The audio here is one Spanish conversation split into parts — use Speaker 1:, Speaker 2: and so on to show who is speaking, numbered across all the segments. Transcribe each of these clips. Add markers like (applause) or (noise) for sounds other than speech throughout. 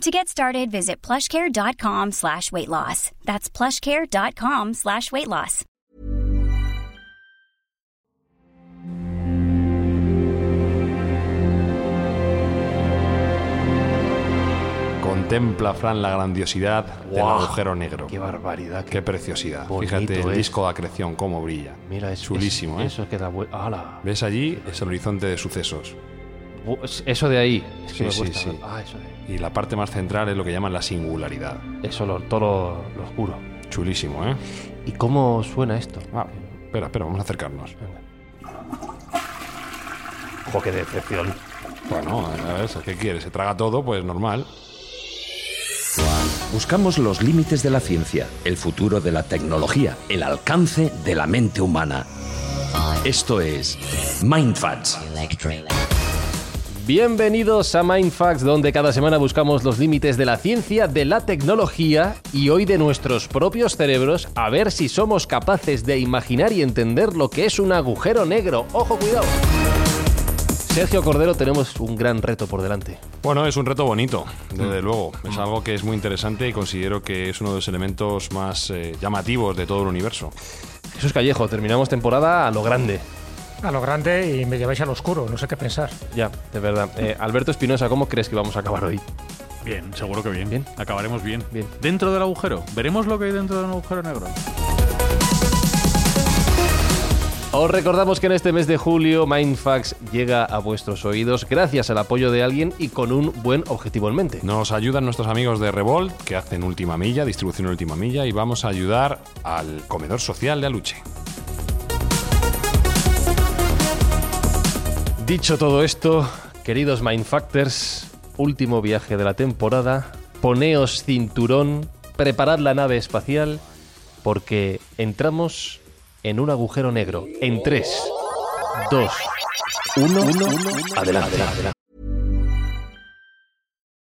Speaker 1: To get started, visit plushcare.com slash weight loss. That's plushcare.com slash weight loss.
Speaker 2: Contempla, Fran, la grandiosidad del
Speaker 3: Guau,
Speaker 2: agujero negro.
Speaker 3: Qué barbaridad.
Speaker 2: Qué preciosidad.
Speaker 3: bonito
Speaker 2: Fíjate el
Speaker 3: es.
Speaker 2: disco de acreción, cómo brilla.
Speaker 3: Mira, es
Speaker 2: Chulísimo,
Speaker 3: es-
Speaker 2: ¿eh?
Speaker 3: Eso que da vuelta. ¡Hala!
Speaker 2: ¿Ves allí? Es el horizonte de sucesos.
Speaker 3: Eso de ahí. Es que
Speaker 2: Sí,
Speaker 3: me
Speaker 2: sí, sí.
Speaker 3: Ah, eso de ahí.
Speaker 2: Y la parte más central es lo que llaman la singularidad.
Speaker 3: Eso, lo, todo lo, lo oscuro.
Speaker 2: Chulísimo, ¿eh?
Speaker 3: ¿Y cómo suena esto?
Speaker 2: Ah, espera, espera, vamos a acercarnos.
Speaker 3: Ojo, qué decepción.
Speaker 2: Bueno, a ver, ¿qué quieres? ¿Se traga todo? Pues normal.
Speaker 4: Buscamos los límites de la ciencia, el futuro de la tecnología, el alcance de la mente humana. Esto es Mindfacts.
Speaker 3: Bienvenidos a Mindfacts, donde cada semana buscamos los límites de la ciencia, de la tecnología y hoy de nuestros propios cerebros, a ver si somos capaces de imaginar y entender lo que es un agujero negro. ¡Ojo, cuidado! Sergio Cordero, tenemos un gran reto por delante.
Speaker 2: Bueno, es un reto bonito, desde
Speaker 3: Mm.
Speaker 2: luego. Es algo que es muy interesante y considero que es uno de los elementos más eh, llamativos de todo el universo.
Speaker 3: Jesús Callejo, terminamos temporada a lo grande.
Speaker 5: A lo grande y me lleváis al oscuro, no sé qué pensar.
Speaker 3: Ya, de verdad. Eh, Alberto Espinosa, ¿cómo crees que vamos a acabar hoy?
Speaker 6: Bien, seguro que bien.
Speaker 3: Bien.
Speaker 6: Acabaremos bien.
Speaker 3: Bien.
Speaker 6: Dentro del agujero. Veremos lo que hay dentro de un agujero negro.
Speaker 3: Os recordamos que en este mes de julio Mindfax llega a vuestros oídos gracias al apoyo de alguien y con un buen objetivo en mente.
Speaker 2: Nos ayudan nuestros amigos de Revolt, que hacen última milla, distribución última milla, y vamos a ayudar al comedor social de Aluche.
Speaker 3: Dicho todo esto, queridos Mindfactors, último viaje de la temporada, poneos cinturón, preparad la nave espacial, porque entramos en un agujero negro. En 3, 2, 1, adelante. adelante.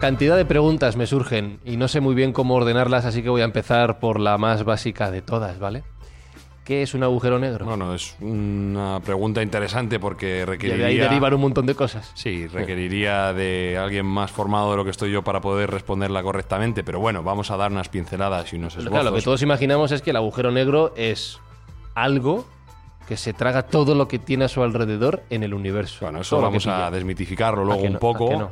Speaker 3: Cantidad de preguntas me surgen y no sé muy bien cómo ordenarlas, así que voy a empezar por la más básica de todas, ¿vale? ¿Qué es un agujero negro?
Speaker 2: Bueno, es una pregunta interesante porque
Speaker 3: y de ahí
Speaker 2: requeriría...
Speaker 3: derivan un montón de cosas.
Speaker 2: Sí, requeriría de alguien más formado de lo que estoy yo para poder responderla correctamente, pero bueno, vamos a dar unas pinceladas y unos esbozos.
Speaker 3: Claro, lo que todos imaginamos es que el agujero negro es algo que se traga todo lo que tiene a su alrededor en el universo.
Speaker 2: Bueno, eso vamos a desmitificarlo
Speaker 3: ¿A
Speaker 2: luego un
Speaker 3: no? ¿A
Speaker 2: poco.
Speaker 3: no?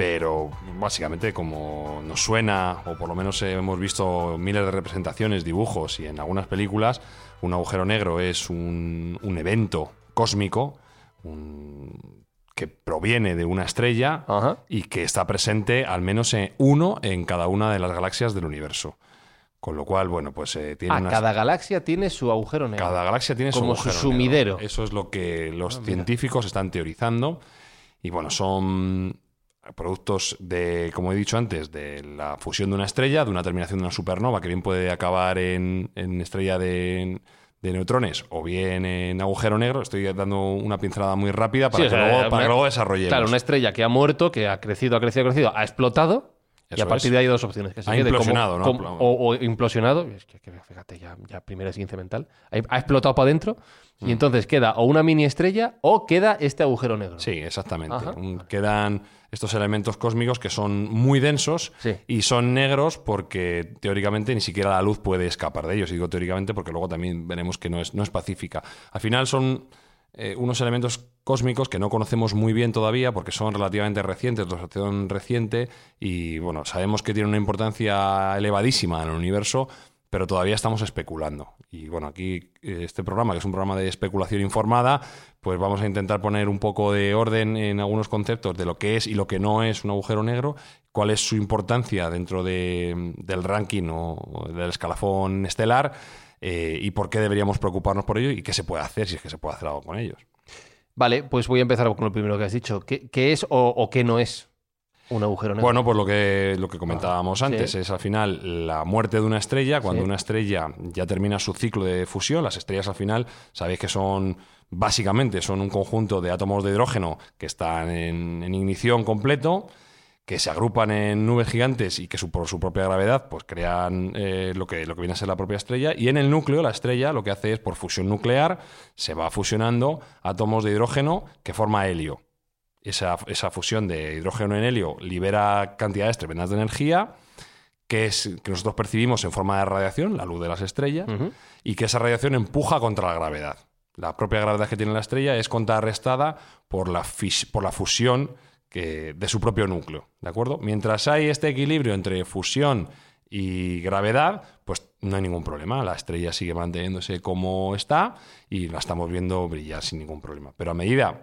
Speaker 2: Pero básicamente como nos suena, o por lo menos hemos visto miles de representaciones, dibujos y en algunas películas, un agujero negro es un, un evento cósmico un- que proviene de una estrella
Speaker 3: Ajá.
Speaker 2: y que está presente al menos en uno en cada una de las galaxias del universo. Con lo cual, bueno, pues eh, tiene
Speaker 3: Ah,
Speaker 2: unas-
Speaker 3: cada galaxia tiene su agujero negro.
Speaker 2: cada galaxia tiene
Speaker 3: Como
Speaker 2: su
Speaker 3: su
Speaker 2: agujero
Speaker 3: sumidero.
Speaker 2: negro. Eso es lo que los
Speaker 3: Ah,
Speaker 2: científicos están teorizando. Y bueno, son productos de, como he dicho antes, de la fusión de una estrella, de una terminación de una supernova, que bien puede acabar en, en estrella de, de neutrones o bien en agujero negro. Estoy dando una pincelada muy rápida para,
Speaker 3: Sí, o
Speaker 2: que,
Speaker 3: sea,
Speaker 2: luego,
Speaker 3: una-
Speaker 2: para que luego desarrollemos.
Speaker 3: Claro, una estrella que ha muerto, que ha crecido, ha crecido, ha crecido, ha explotado y a partir
Speaker 2: es.
Speaker 3: de ahí hay dos opciones. Que se
Speaker 2: Ha
Speaker 3: quede como-
Speaker 2: ¿no?
Speaker 3: como- o, o implosionado. Es que, que fíjate, ya, ya primera ciencia mental. Ha, explotado para adentro
Speaker 2: Mm.
Speaker 3: y entonces queda o una mini estrella o queda este agujero negro.
Speaker 2: Sí, exactamente. Un- Quedan estos elementos cósmicos que son muy densos
Speaker 3: Sí.
Speaker 2: y son negros porque teóricamente ni siquiera la luz puede escapar de ellos. Y digo teóricamente porque luego también veremos que no es, no es pacífica. Al final son eh, unos elementos cósmicos que no conocemos muy bien todavía porque son relativamente recientes, reciente y bueno, sabemos que tienen una importancia elevadísima en el universo, pero todavía estamos especulando. Y bueno, aquí eh, este programa, que es un programa de especulación informada, pues vamos a intentar poner un poco de orden en algunos conceptos de lo que es y lo que no es un agujero negro, cuál es su importancia dentro de- del ranking o del escalafón estelar eh, y por qué deberíamos preocuparnos por ello y qué se puede hacer si es que se puede hacer algo con ellos.
Speaker 3: Vale, pues voy a empezar con lo primero que has dicho. ¿Qué, qué es o, o qué no es un agujero negro?
Speaker 2: Bueno, pues lo que, lo que comentábamos
Speaker 3: Ah,
Speaker 2: antes
Speaker 3: sí.
Speaker 2: es al final la muerte de una estrella. Cuando
Speaker 3: Sí.
Speaker 2: una estrella ya termina su ciclo de fusión, las estrellas al final, sabéis que son básicamente son un conjunto de átomos de hidrógeno que están en, en ignición completo, que se agrupan en nubes gigantes y que su- por su propia gravedad pues crean eh, lo, que, lo que viene a ser la propia estrella. Y en el núcleo, la estrella lo que hace es, por fusión nuclear, se va fusionando átomos de hidrógeno que forma helio esa, esa fusión de hidrógeno en helio libera cantidades tremendas de energía que, es, que nosotros percibimos en forma de radiación, la luz de las estrellas, y que esa radiación empuja contra la gravedad. La propia gravedad que tiene la estrella es contrarrestada por la, por la fusión de su propio núcleo. ¿De acuerdo? Mientras hay este equilibrio entre fusión y gravedad, pues no hay ningún problema. La estrella sigue manteniéndose como está y la estamos viendo brillar sin ningún problema. Pero a medida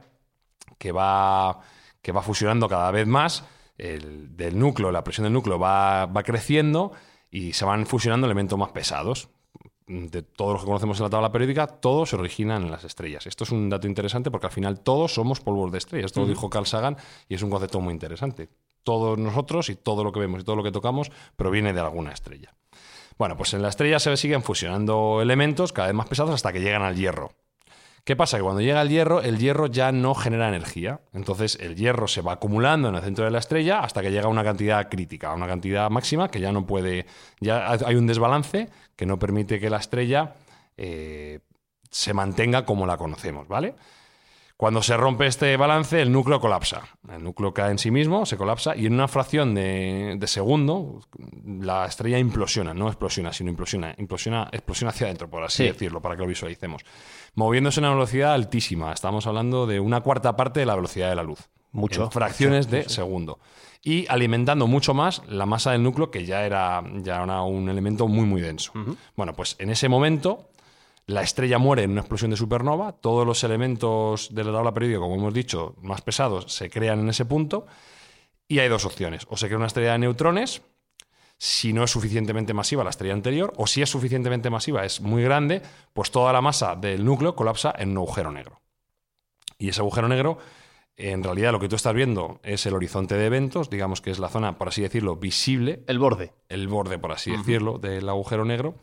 Speaker 2: que va, que va fusionando cada vez más, el, del núcleo, la presión del núcleo va, va creciendo y se van fusionando elementos más pesados. De todos los que conocemos en la tabla periódica, todos se originan en las estrellas. Esto es un dato interesante porque al final todos somos polvos de estrellas. Esto lo dijo Carl Sagan y es un concepto muy interesante. Todos nosotros y todo lo que vemos y todo lo que tocamos proviene de alguna estrella. Bueno, pues en la estrella se siguen fusionando elementos cada vez más pesados hasta que llegan al hierro. ¿Qué pasa? Que cuando llega el hierro, el hierro ya no genera energía. Entonces el hierro se va acumulando en el centro de la estrella hasta que llega a una cantidad crítica, a una cantidad máxima que ya no puede. Ya hay un desbalance que no permite que la estrella eh, se mantenga como la conocemos, ¿vale? Cuando se rompe este balance, el núcleo colapsa. El núcleo cae en sí mismo, se colapsa y en una fracción de, de segundo la estrella implosiona, no explosiona, sino implosiona, implosiona, explosiona hacia adentro, por así
Speaker 3: Sí.
Speaker 2: decirlo, para que lo visualicemos. Moviéndose a una velocidad altísima, estamos hablando de una cuarta parte de la velocidad de la luz.
Speaker 3: Mucho.
Speaker 2: En fracciones de segundo. Y alimentando mucho más la masa del núcleo, que ya era, ya era un elemento muy, muy denso. Bueno, pues en ese momento la estrella muere en una explosión de supernova, todos los elementos de la tabla periódica, como hemos dicho, más pesados, se crean en ese punto, y hay dos opciones. O se crea una estrella de neutrones, si no es suficientemente masiva la estrella anterior, o si es suficientemente masiva, es muy grande, pues toda la masa del núcleo colapsa en un agujero negro. Y ese agujero negro, en realidad lo que tú estás viendo es el horizonte de eventos, digamos que es la zona, por así decirlo, visible,
Speaker 3: El borde.
Speaker 2: el borde, por así decirlo, del agujero negro.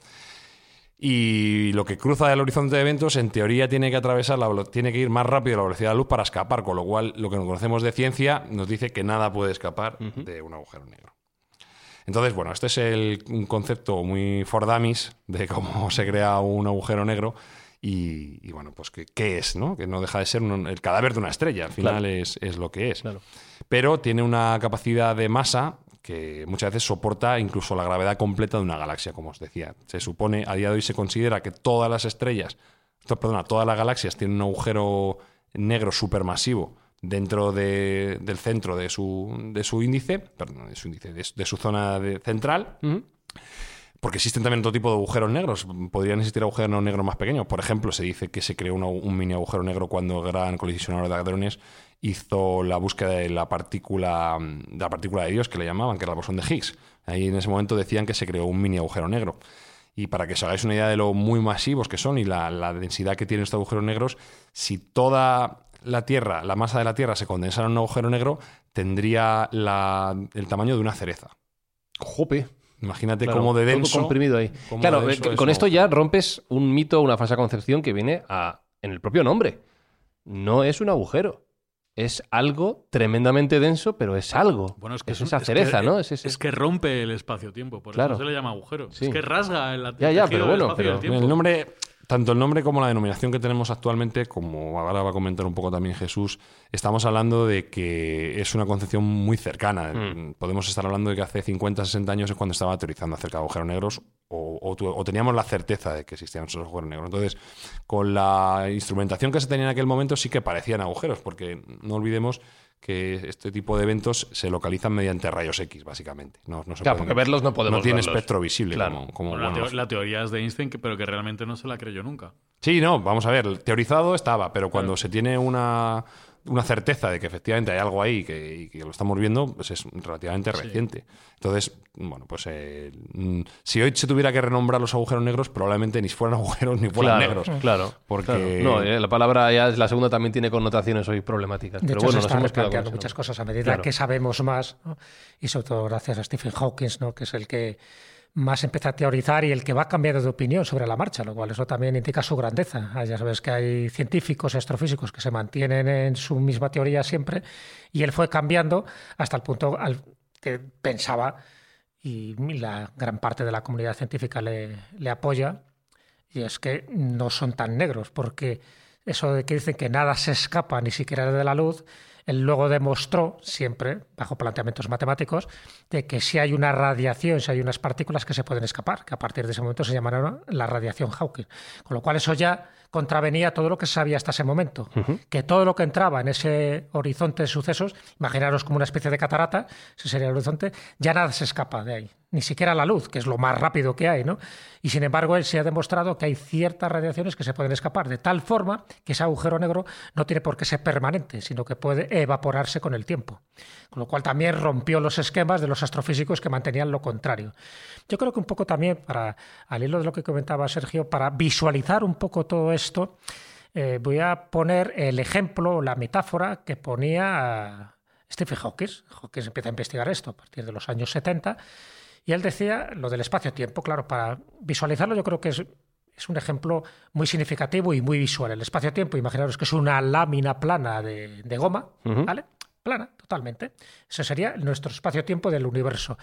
Speaker 2: Y lo que cruza el horizonte de eventos, en teoría, tiene que atravesar, la, tiene que ir más rápido a la velocidad de la luz para escapar, con lo cual lo que conocemos de ciencia nos dice que nada puede escapar de un agujero negro. Entonces, bueno, este es el- un concepto muy for dummies de cómo (laughs) se crea un agujero negro y, y, bueno, pues ¿qué, qué es, ¿no? Que no deja de ser un- el cadáver de una estrella, al final
Speaker 3: Claro.
Speaker 2: es, es lo que es.
Speaker 3: Claro.
Speaker 2: Pero tiene una capacidad de masa que muchas veces soporta incluso la gravedad completa de una galaxia, como os decía. Se supone, a día de hoy se considera que todas las estrellas, perdona, todas las galaxias tienen un agujero negro supermasivo dentro de- del centro de su, de su índice, perdón, de su índice, de su zona de- central, porque existen también otro tipo de agujeros negros. Podrían existir agujeros negros más pequeños. Por ejemplo, se dice que se creó un mini agujero negro cuando el gran colisionador de hadrones hizo la búsqueda de la partícula de la partícula de Dios, que le llamaban, que era el bosón de Higgs. Ahí en ese momento decían que se creó un mini agujero negro. Y para que os hagáis una idea de lo muy masivos que son y la, la densidad que tienen estos agujeros negros, si toda la Tierra, la masa de la Tierra se condensara en un agujero negro, tendría la- el tamaño de una cereza.
Speaker 3: Jope.
Speaker 2: Imagínate
Speaker 3: Claro,
Speaker 2: cómo de
Speaker 3: todo
Speaker 2: denso.
Speaker 3: comprimido ahí. Claro,
Speaker 2: de denso
Speaker 3: eh,
Speaker 2: es
Speaker 3: con esto ya rompes un mito, una falsa concepción que viene a, en el propio nombre. No es un agujero. es algo tremendamente denso, pero es algo.
Speaker 6: Bueno, es que
Speaker 3: es esa
Speaker 6: que-
Speaker 3: cereza, ¿no? Es, ese-
Speaker 6: Es que rompe el espacio-tiempo, por
Speaker 3: Claro.
Speaker 6: eso se le llama agujero.
Speaker 3: Sí.
Speaker 6: Es que rasga el,
Speaker 3: Ya, ya, pero bueno,
Speaker 6: espacio y del
Speaker 3: pero-
Speaker 6: tiempo.
Speaker 2: El nombre, tanto el nombre como la denominación que tenemos actualmente, como ahora va a comentar un poco también Jesús, estamos hablando de que es una concepción muy cercana.
Speaker 3: Hmm.
Speaker 2: Podemos estar hablando de que hace 50, 60 años es cuando estaba teorizando acerca de agujeros negros o, o o teníamos la certeza de que existían esos agujeros negros. Entonces, con la instrumentación que se tenía en aquel momento sí que parecían agujeros, porque no olvidemos que este tipo de eventos se localizan mediante rayos X, básicamente. No, no se
Speaker 3: Claro,
Speaker 2: pueden-
Speaker 3: porque verlos no podemos
Speaker 2: No tiene
Speaker 3: verlos.
Speaker 2: espectro visible
Speaker 3: Claro.
Speaker 2: como, como,
Speaker 6: Bueno, la,
Speaker 2: bueno,
Speaker 6: teo- la teoría es de Einstein, que- pero que realmente no se la creyó nunca.
Speaker 2: Sí, no, vamos a ver, teorizado estaba, pero cuando se tiene una, una certeza de que efectivamente hay algo ahí que, y que lo estamos viendo, pues es relativamente reciente. Entonces, bueno, pues eh, mm, si hoy se tuviera que renombrar los agujeros negros, probablemente ni fueran (laughs) agujeros ni fueran
Speaker 3: claro,
Speaker 2: negros.
Speaker 3: Claro.
Speaker 2: Porque-
Speaker 3: claro. No, eh, la palabra ya es la segunda también tiene connotaciones hoy problemáticas.
Speaker 5: De
Speaker 3: pero
Speaker 5: hecho,
Speaker 3: bueno,
Speaker 5: se
Speaker 3: nos hemos ese
Speaker 5: muchas cosas a medida
Speaker 3: Claro.
Speaker 5: que sabemos más, ¿no? y sobre todo gracias a Stephen Hawking, ¿no? que es el que más empieza a teorizar y el que va cambiando de opinión sobre la marcha, lo cual eso también indica su grandeza. Ah, Ya sabes que hay científicos astrofísicos que se mantienen en su misma teoría siempre y él fue cambiando hasta el punto al que pensaba, y la gran parte de la comunidad científica le apoya, y es que no son tan negros, porque eso de que dicen que nada se escapa ni siquiera de la luz, él luego demostró, siempre bajo planteamientos matemáticos, de que si hay una radiación, si hay unas partículas que se pueden escapar, que a partir de ese momento se llamará la radiación Hawking. Con lo cual eso ya contravenía todo lo que se sabía hasta ese momento, que todo lo que entraba en ese horizonte de sucesos, imaginaros como una especie de catarata, ese sería el horizonte, ya nada se escapa de ahí, ni siquiera la luz, que es lo más rápido que hay, ¿no? Y sin embargo, él se ha demostrado que hay ciertas radiaciones que se pueden escapar, de tal forma que ese agujero negro no tiene por qué ser permanente, sino que puede evaporarse con el tiempo. Con lo cual también rompió los esquemas de los astrofísicos que mantenían lo contrario. Yo creo que un poco también, para, al hilo de lo que comentaba Sergio, para visualizar un poco todo esto, eh, voy a poner el ejemplo, la metáfora que ponía Stephen Hawking. Hawking empieza a investigar esto a partir de los años 70 y él decía lo del espacio-tiempo. Claro, para visualizarlo yo creo que es, es un ejemplo muy significativo y muy visual. El espacio-tiempo, imaginaros que es una lámina plana de, de goma, ¿vale? Plana, totalmente. Eso sería nuestro espacio-tiempo del universo.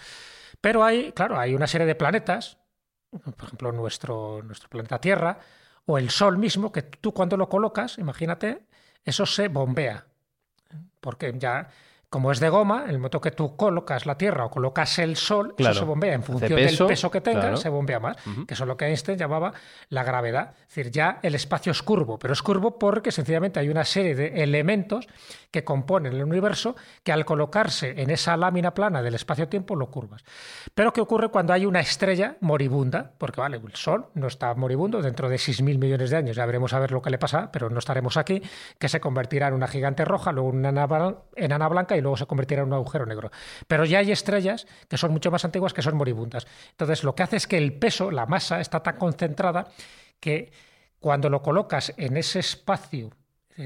Speaker 5: Pero hay, claro, hay una serie de planetas, por ejemplo, nuestro, nuestro planeta Tierra, o el Sol mismo, que tú cuando lo colocas, imagínate, eso se bombea. Porque ya, como es de goma, en el momento que tú colocas la Tierra o colocas el Sol,
Speaker 3: Claro.
Speaker 5: eso se bombea. En función
Speaker 3: peso,
Speaker 5: del peso que tenga,
Speaker 3: claro.
Speaker 5: se bombea más. Que eso es lo que Einstein llamaba la gravedad. Es decir, ya el espacio es curvo, pero es curvo porque sencillamente hay una serie de elementos que componen el universo que al colocarse en esa lámina plana del espacio-tiempo lo curvas. Pero ¿qué ocurre cuando hay una estrella moribunda? Porque vale, el Sol no está moribundo, dentro de 6.000 millones de años ya veremos a ver lo que le pasa, pero no estaremos aquí, que se convertirá en una gigante roja, luego en una enana blanca y luego se convertirá en un agujero negro. Pero ya hay estrellas que son mucho más antiguas que son moribundas. Entonces lo que hace es que el peso, la masa, está tan concentrada que cuando lo colocas en ese espacio,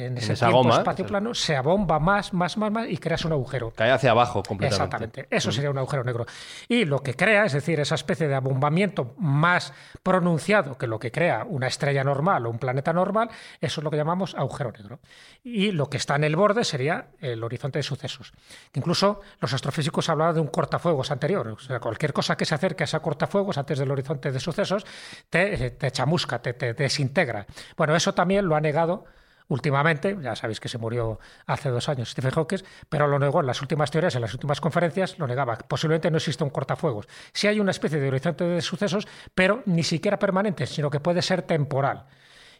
Speaker 5: en ese
Speaker 3: esa
Speaker 5: tiempo
Speaker 3: goma,
Speaker 5: espacio plano, se abomba más, más, más, más y creas un agujero.
Speaker 3: Cae hacia abajo completamente.
Speaker 5: Exactamente, eso sería un agujero negro. Y lo que crea, es decir, esa especie de abombamiento más pronunciado que lo que crea una estrella normal o un planeta normal, eso es lo que llamamos agujero negro. Y lo que está en el borde sería el horizonte de sucesos. Incluso los astrofísicos hablaban de un cortafuegos anterior, o sea, cualquier cosa que se acerque a ese cortafuegos antes del horizonte de sucesos te, te chamusca, te, te desintegra. Bueno, eso también lo ha negado últimamente, ya sabéis que se murió hace dos años Stephen Hawking, pero lo negó en las últimas teorías, en las últimas conferencias, lo negaba. Posiblemente no existe un cortafuegos. Sí hay una especie de horizonte de sucesos, pero ni siquiera permanente, sino que puede ser temporal.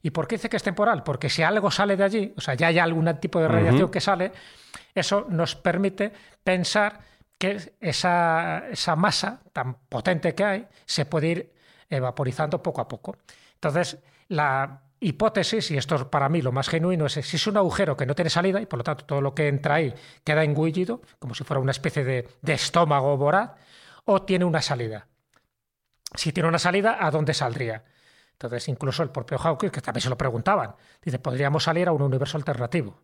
Speaker 5: ¿Y por qué dice que es temporal? Porque si algo sale de allí, o sea, ya hay algún tipo de radiación que sale, eso nos permite pensar que esa, esa masa tan potente que hay se puede ir evaporizando poco a poco. Entonces, la hipótesis, y esto es para mí lo más genuino, es si es un agujero que no tiene salida y por lo tanto todo lo que entra ahí queda engullido, como si fuera una especie de, estómago voraz, o tiene una salida. Si tiene una salida, ¿a dónde saldría? Entonces, incluso el propio Hawking, que también se lo preguntaban, dice, podríamos salir a un universo alternativo.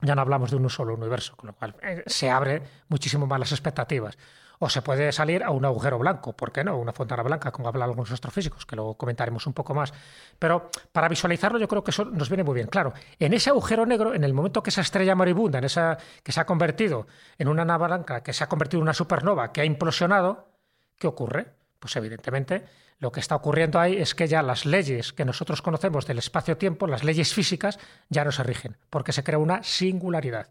Speaker 5: Ya no hablamos de un solo universo, con lo cual eh, se abre muchísimo más las expectativas. O se puede salir a un agujero blanco, ¿por qué no? Una fontana blanca, como hablan algunos astrofísicos, que luego comentaremos un poco más. Pero para visualizarlo yo creo que eso nos viene muy bien. Claro, en ese agujero negro, en el momento que esa estrella moribunda, en esa que se ha convertido en una nave blanca, que se ha convertido en una supernova, que ha implosionado, ¿qué ocurre? Pues evidentemente lo que está ocurriendo ahí es que ya las leyes que nosotros conocemos del espacio-tiempo, las leyes físicas, ya no se rigen, porque se crea una singularidad.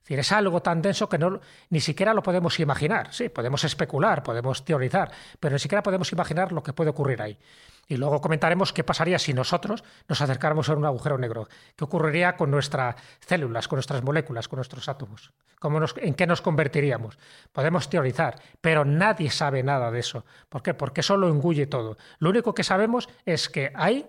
Speaker 5: Es decir, es algo tan denso que no, ni siquiera lo podemos imaginar. Sí, podemos especular, podemos teorizar, pero ni siquiera podemos imaginar lo que puede ocurrir ahí. Y luego comentaremos qué pasaría si nosotros nos acercáramos a un agujero negro. ¿Qué ocurriría con nuestras células, con nuestras moléculas, con nuestros átomos? ¿Cómo ¿En qué nos convertiríamos? Podemos teorizar, pero nadie sabe nada de eso. ¿Por qué? Porque eso lo engulle todo. Lo único que sabemos es que hay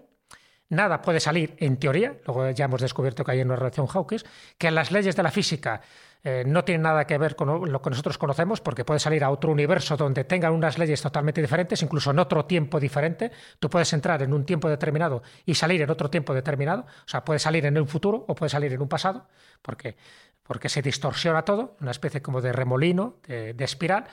Speaker 5: nada puede salir, en teoría, luego ya hemos descubierto que hay una relación Hawkins, que las leyes de la física eh, no tienen nada que ver con lo que nosotros conocemos, porque puede salir a otro universo donde tengan unas leyes totalmente diferentes, incluso en otro tiempo diferente. Tú puedes entrar en un tiempo determinado y salir en otro tiempo determinado, o sea, puede salir en un futuro o puede salir en un pasado, porque, porque se distorsiona todo, una especie como de remolino, de espiral.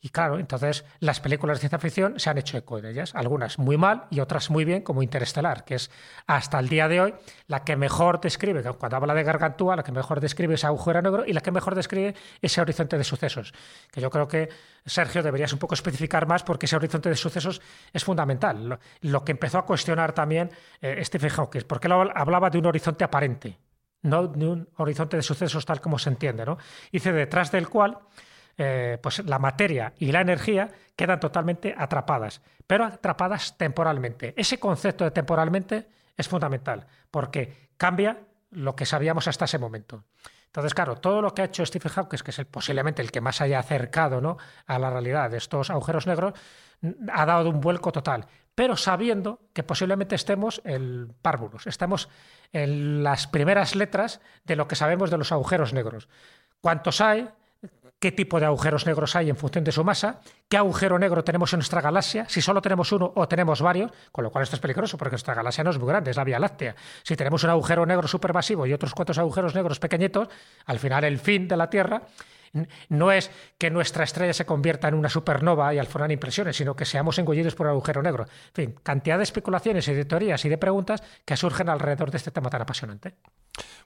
Speaker 5: Y claro, entonces las películas de ciencia ficción se han hecho eco de ellas, algunas muy mal y otras muy bien, como Interestelar, que es hasta el día de hoy la que mejor describe, cuando habla de Gargantúa, la que mejor describe ese agujero negro y la que mejor describe ese horizonte de sucesos. Que yo creo que, Sergio, deberías un poco especificar más porque ese horizonte de sucesos es fundamental. Lo, que empezó a cuestionar también eh, Stephen Hawking, porque hablaba de un horizonte aparente, no de un horizonte de sucesos tal como se entiende. ¿no? Dice detrás del cual eh, pues la materia y la energía quedan totalmente atrapadas, pero atrapadas temporalmente. Ese concepto de temporalmente es fundamental porque cambia lo que sabíamos hasta ese momento. Entonces, claro, todo lo que ha hecho Stephen Hawking, que es posiblemente el que más haya acercado ¿no? a la realidad de estos agujeros negros, ha dado un vuelco total, pero sabiendo que posiblemente estemos en párvulos, estamos en las primeras letras de lo que sabemos de los agujeros negros. ¿Cuántos hay? Qué tipo de agujeros negros hay en función de su masa, qué agujero negro tenemos en nuestra galaxia, si solo tenemos uno o tenemos varios, con lo cual esto es peligroso porque nuestra galaxia no es muy grande, es la Vía Láctea. Si tenemos un agujero negro supermasivo y otros cuantos agujeros negros pequeñitos, al final el fin de la Tierra no es que nuestra estrella se convierta en una supernova y al formar impresiones, sino que seamos engullidos por un agujero negro. En fin, cantidad de especulaciones y de teorías y de preguntas que surgen alrededor de este tema tan apasionante.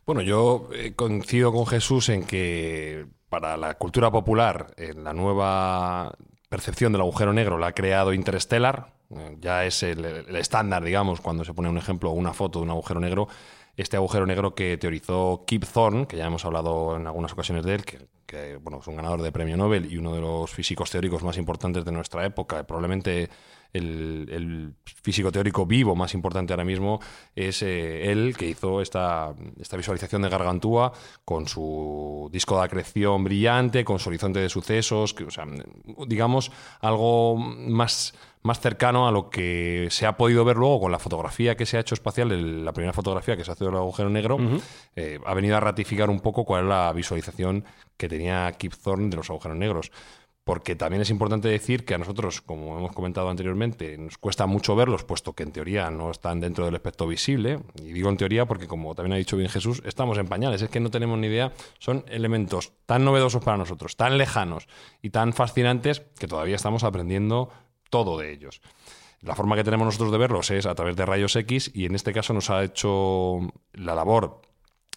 Speaker 2: Bueno, yo eh, coincido con Jesús en que para la cultura popular, en la nueva percepción del agujero negro la ha creado Interstellar, eh, ya es el, estándar, digamos, cuando se pone un ejemplo o una foto de un agujero negro, este agujero negro que teorizó Kip Thorne, que ya hemos hablado en algunas ocasiones de él, que, bueno, es un ganador de premio Nobel y uno de los físicos teóricos más importantes de nuestra época, probablemente el, físico teórico vivo más importante ahora mismo es eh, él que hizo esta, esta visualización de Gargantúa con su disco de acreción brillante, con su horizonte de sucesos, que, o sea, digamos algo más más cercano a lo que se ha podido ver luego con la fotografía que se ha hecho espacial, la primera fotografía que se ha hecho del agujero negro, eh, ha venido a ratificar un poco cuál es la visualización que tenía Kip Thorne de los agujeros negros porque también es importante decir que a nosotros, como hemos comentado anteriormente, nos cuesta mucho verlos, puesto que en teoría no están dentro del espectro visible. Y digo en teoría porque, como también ha dicho bien Jesús, estamos en pañales, es que no tenemos ni idea. Son elementos tan novedosos para nosotros, tan lejanos y tan fascinantes que todavía estamos aprendiendo todo de ellos. La forma que tenemos nosotros de verlos es a través de rayos X y en este caso nos ha hecho la labor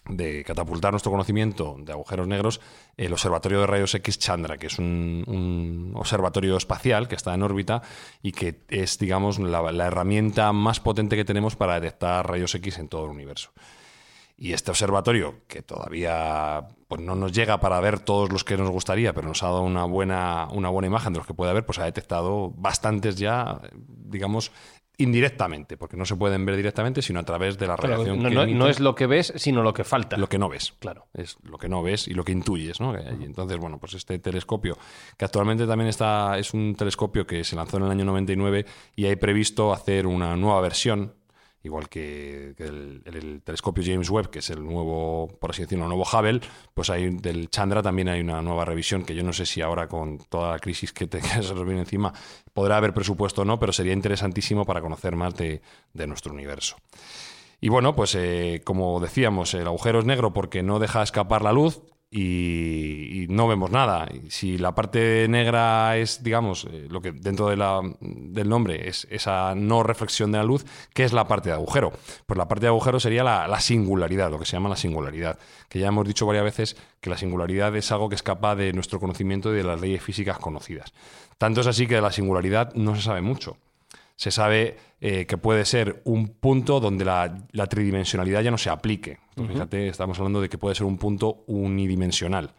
Speaker 2: de catapultar nuestro conocimiento de agujeros negros el Observatorio de Rayos X Chandra, que es un, observatorio espacial que está en órbita y que es, digamos, la, la, herramienta más potente que tenemos para detectar rayos X en todo el universo. Y este observatorio, que todavía pues, no nos llega para ver todos los que nos gustaría, pero nos ha dado una buena, una buena imagen de los que puede haber, pues ha detectado bastantes ya, digamos, indirectamente, porque no se pueden ver directamente, sino a través de la relación
Speaker 3: no, no, es lo que ves, sino lo que falta.
Speaker 2: Lo que no ves. Claro. Es lo que no ves y lo que intuyes, ¿no? Y entonces, bueno, pues este telescopio, que actualmente también está, es un telescopio que se lanzó en el año 99 y hay previsto hacer una nueva versión igual que, el, telescopio James Webb, que es el nuevo, por así decirlo, el nuevo Hubble, pues hay del Chandra también hay una nueva revisión que yo no sé si ahora con toda la crisis que, (laughs) te, se viene encima podrá haber presupuesto o no, pero sería interesantísimo para conocer más de, nuestro universo. Y bueno, pues eh, como decíamos, el agujero es negro porque no deja escapar la luz y, no vemos nada. Si la parte negra es, digamos, eh, lo que dentro de la- del nombre es esa no reflexión de la luz, ¿qué es la parte de agujero? Pues la parte de agujero sería la, la singularidad, lo que se llama la singularidad. Que ya hemos dicho varias veces que la singularidad es algo que escapa de nuestro conocimiento y de las leyes físicas conocidas. Tanto es así que de la singularidad no se sabe mucho se sabe eh, que puede ser un punto donde la, la tridimensionalidad ya no se aplique. Pues Fíjate, estamos hablando de que puede ser un punto unidimensional.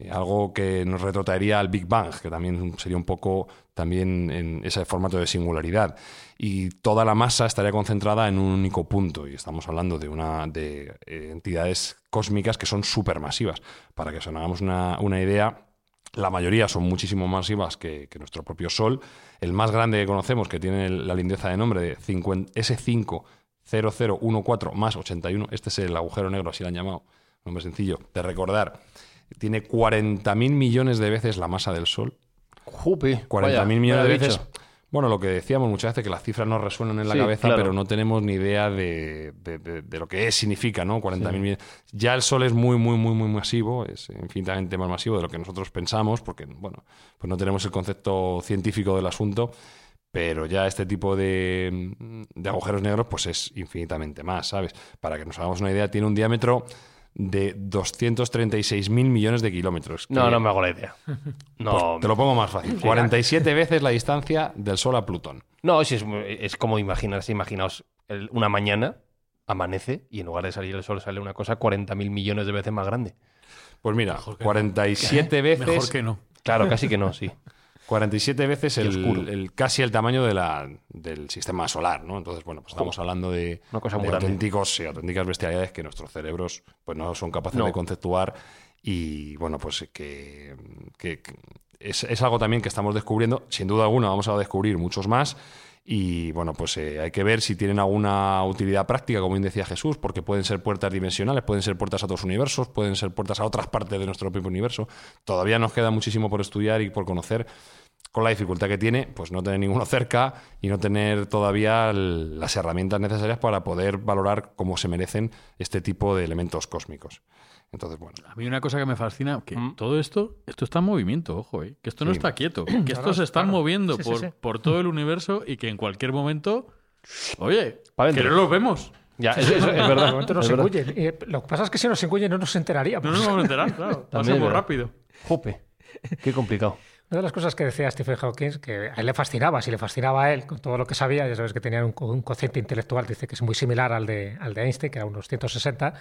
Speaker 2: Eh, algo que nos retrotraería al Big Bang, que también sería un poco también en ese formato de singularidad. Y toda la masa estaría concentrada en un único punto. Y estamos hablando de, una, de eh, entidades cósmicas que son supermasivas. Para que os hagamos una, una idea, la mayoría son muchísimo más masivas que, que nuestro propio Sol. El más grande que conocemos, que tiene la lindeza de nombre de 50 S50014 más 81, este es el agujero negro, así lo han llamado, nombre sencillo, de recordar, tiene 40.000 millones de veces la masa del Sol.
Speaker 3: Jupe.
Speaker 2: 40.000
Speaker 3: vaya,
Speaker 2: millones de veces. Bueno, lo que decíamos muchas veces, que las cifras nos resuenan en la
Speaker 3: Sí,
Speaker 2: cabeza,
Speaker 3: claro.
Speaker 2: pero no tenemos ni idea de, de- de- de lo que es, significa, ¿no? 40.000 millones. Ya el Sol es muy, muy, muy, muy masivo, es infinitamente más masivo de lo que nosotros pensamos, porque, bueno, pues no tenemos el concepto científico del asunto, pero ya este tipo de, de agujeros negros, pues es infinitamente más, ¿sabes? Para que nos hagamos una idea, tiene un diámetro de 236.000 millones de kilómetros.
Speaker 3: No, no me hago la idea. (laughs) No,
Speaker 2: pues te lo pongo más fácil. 47 veces la distancia del Sol a Plutón.
Speaker 3: no sí, es, es como imaginarse, imaginaos, el- una mañana amanece y en lugar de salir el sol sale una cosa 40.000 millones de veces más grande.
Speaker 2: Pues mira,
Speaker 6: Mejor que
Speaker 2: 47 veces.
Speaker 6: Mejor que no.
Speaker 3: Claro, casi que no, sí.
Speaker 2: 47 veces
Speaker 3: Y
Speaker 2: el,
Speaker 3: oscuro.
Speaker 2: el- casi el tamaño de la, del sistema solar, ¿no? Entonces, bueno, pues estamos hablando de,
Speaker 3: Una cosa
Speaker 2: de
Speaker 3: muy grande.
Speaker 2: auténticos, auténticas bestialidades que nuestros cerebros pues no son capaces
Speaker 3: No.
Speaker 2: de conceptuar y bueno, pues que, que- que es, es algo también que estamos descubriendo. Sin duda alguna vamos a descubrir muchos más y bueno, pues eh, hay que ver si tienen alguna utilidad práctica, como bien decía Jesús, porque pueden ser puertas dimensionales, pueden ser puertas a otros universos, pueden ser puertas a otras partes de nuestro propio universo. Todavía nos queda muchísimo por estudiar y por conocer con la dificultad que tiene, pues no tener ninguno (laughs) cerca y no tener todavía las herramientas necesarias para poder valorar cómo se merecen este tipo de elementos cósmicos. Entonces, bueno,
Speaker 6: A mí una cosa que me fascina, que
Speaker 3: Mm.
Speaker 6: todo esto, esto está en movimiento, ojo, ¿eh? que esto no está quieto, (clears throat) que
Speaker 5: No,
Speaker 6: estos se están
Speaker 5: claro.
Speaker 6: moviendo
Speaker 5: Sí,
Speaker 6: por,
Speaker 5: sí.
Speaker 6: por todo el universo y que en cualquier momento, oye, que no los vemos.
Speaker 3: Ya, eso es
Speaker 5: De
Speaker 3: verdad.
Speaker 5: momento nos
Speaker 3: es.
Speaker 5: Y, eh, lo que pasa es que si nos engullen no nos enteraríamos.
Speaker 6: No nos vamos a enterar, claro. (laughs)
Speaker 3: También, ¿verdad?
Speaker 6: rápido.
Speaker 3: Jope. Qué complicado.
Speaker 5: Una de las cosas que decía Stephen Hawking, que a él le fascinaba, si le fascinaba a él con todo lo que sabía, ya sabes que tenía un, un cociente intelectual, dice que es muy similar al de, al de Einstein, que era unos 160.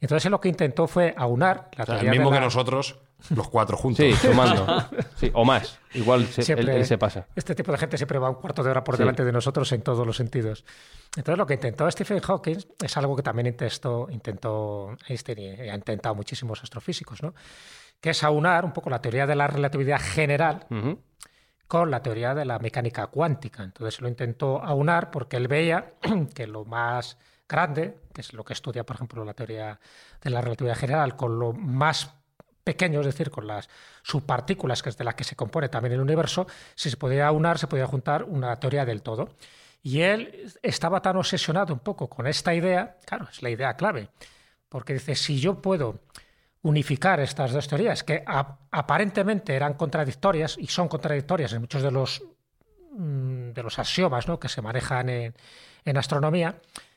Speaker 5: Entonces lo que intentó fue aunar la
Speaker 2: o sea, el mismo que nosotros, los cuatro juntos.
Speaker 3: Sí, sumando. (laughs) Sí, o más. Igual se,
Speaker 5: Siempre-
Speaker 3: él se pasa.
Speaker 5: Este tipo de gente siempre va un cuarto de hora por
Speaker 3: Sí.
Speaker 5: delante de nosotros en todos los sentidos. Entonces, lo que intentó Stephen Hawking es algo que también intentó, intentó Einstein y ha intentado muchísimos astrofísicos, ¿no? que es aunar un poco la teoría de la relatividad general con la teoría de la mecánica cuántica. Entonces lo intentó aunar porque él veía (clears throat) que lo más grande, que es lo que estudia, por ejemplo, la teoría de la relatividad general, con lo más pequeño, es decir, con las subpartículas, que es de las que se compone también el universo, si se podía aunar, se podía juntar una teoría del todo. Y él estaba tan obsesionado un poco con esta idea, claro, es la idea clave, porque dice, si yo puedo unificar estas dos teorías, que aparentemente eran contradictorias y son contradictorias en muchos de los, mm, de los axiomas ¿no? que se manejan en astronomía,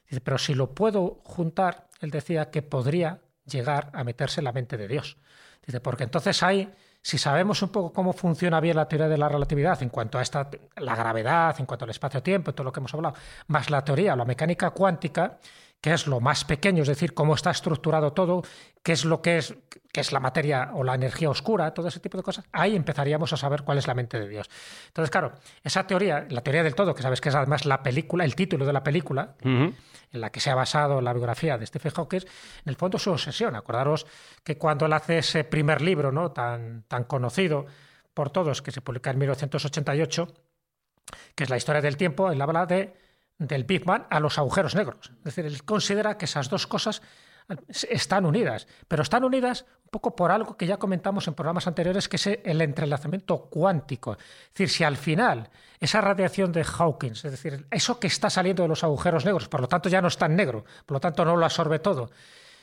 Speaker 5: dice, pero si lo puedo juntar, él decía que podría llegar a meterse en la mente de Dios. Dice, porque entonces ahí, si sabemos un poco cómo funciona bien la teoría de la relatividad en cuanto a esta, la gravedad, en cuanto al espacio-tiempo, todo lo que hemos hablado, más la teoría la mecánica cuántica, que es lo más pequeño, es decir, cómo está estructurado todo, qué es lo que es, qué es la materia o la energía oscura, todo ese tipo de cosas, ahí empezaríamos a saber cuál es la mente de Dios. Entonces, claro, esa teoría, la teoría del todo, que sabes que es además la película, el título de la película, en la que se ha basado la biografía de Stephen Hawking, en el fondo es su obsesión. Acordaros que cuando él hace ese primer libro ¿no? tan, tan conocido por todos, que se publica en 1988, que es la historia del tiempo, él habla de, del Big Bang a los agujeros negros. Es decir, él considera que esas dos cosas están unidas, pero están unidas un poco por algo que ya comentamos en programas anteriores, que es el entrelazamiento cuántico. Es decir, si al final esa radiación de Hawking, es decir, eso que está saliendo de los agujeros negros, por lo tanto ya no es tan negro, por lo tanto no lo absorbe todo,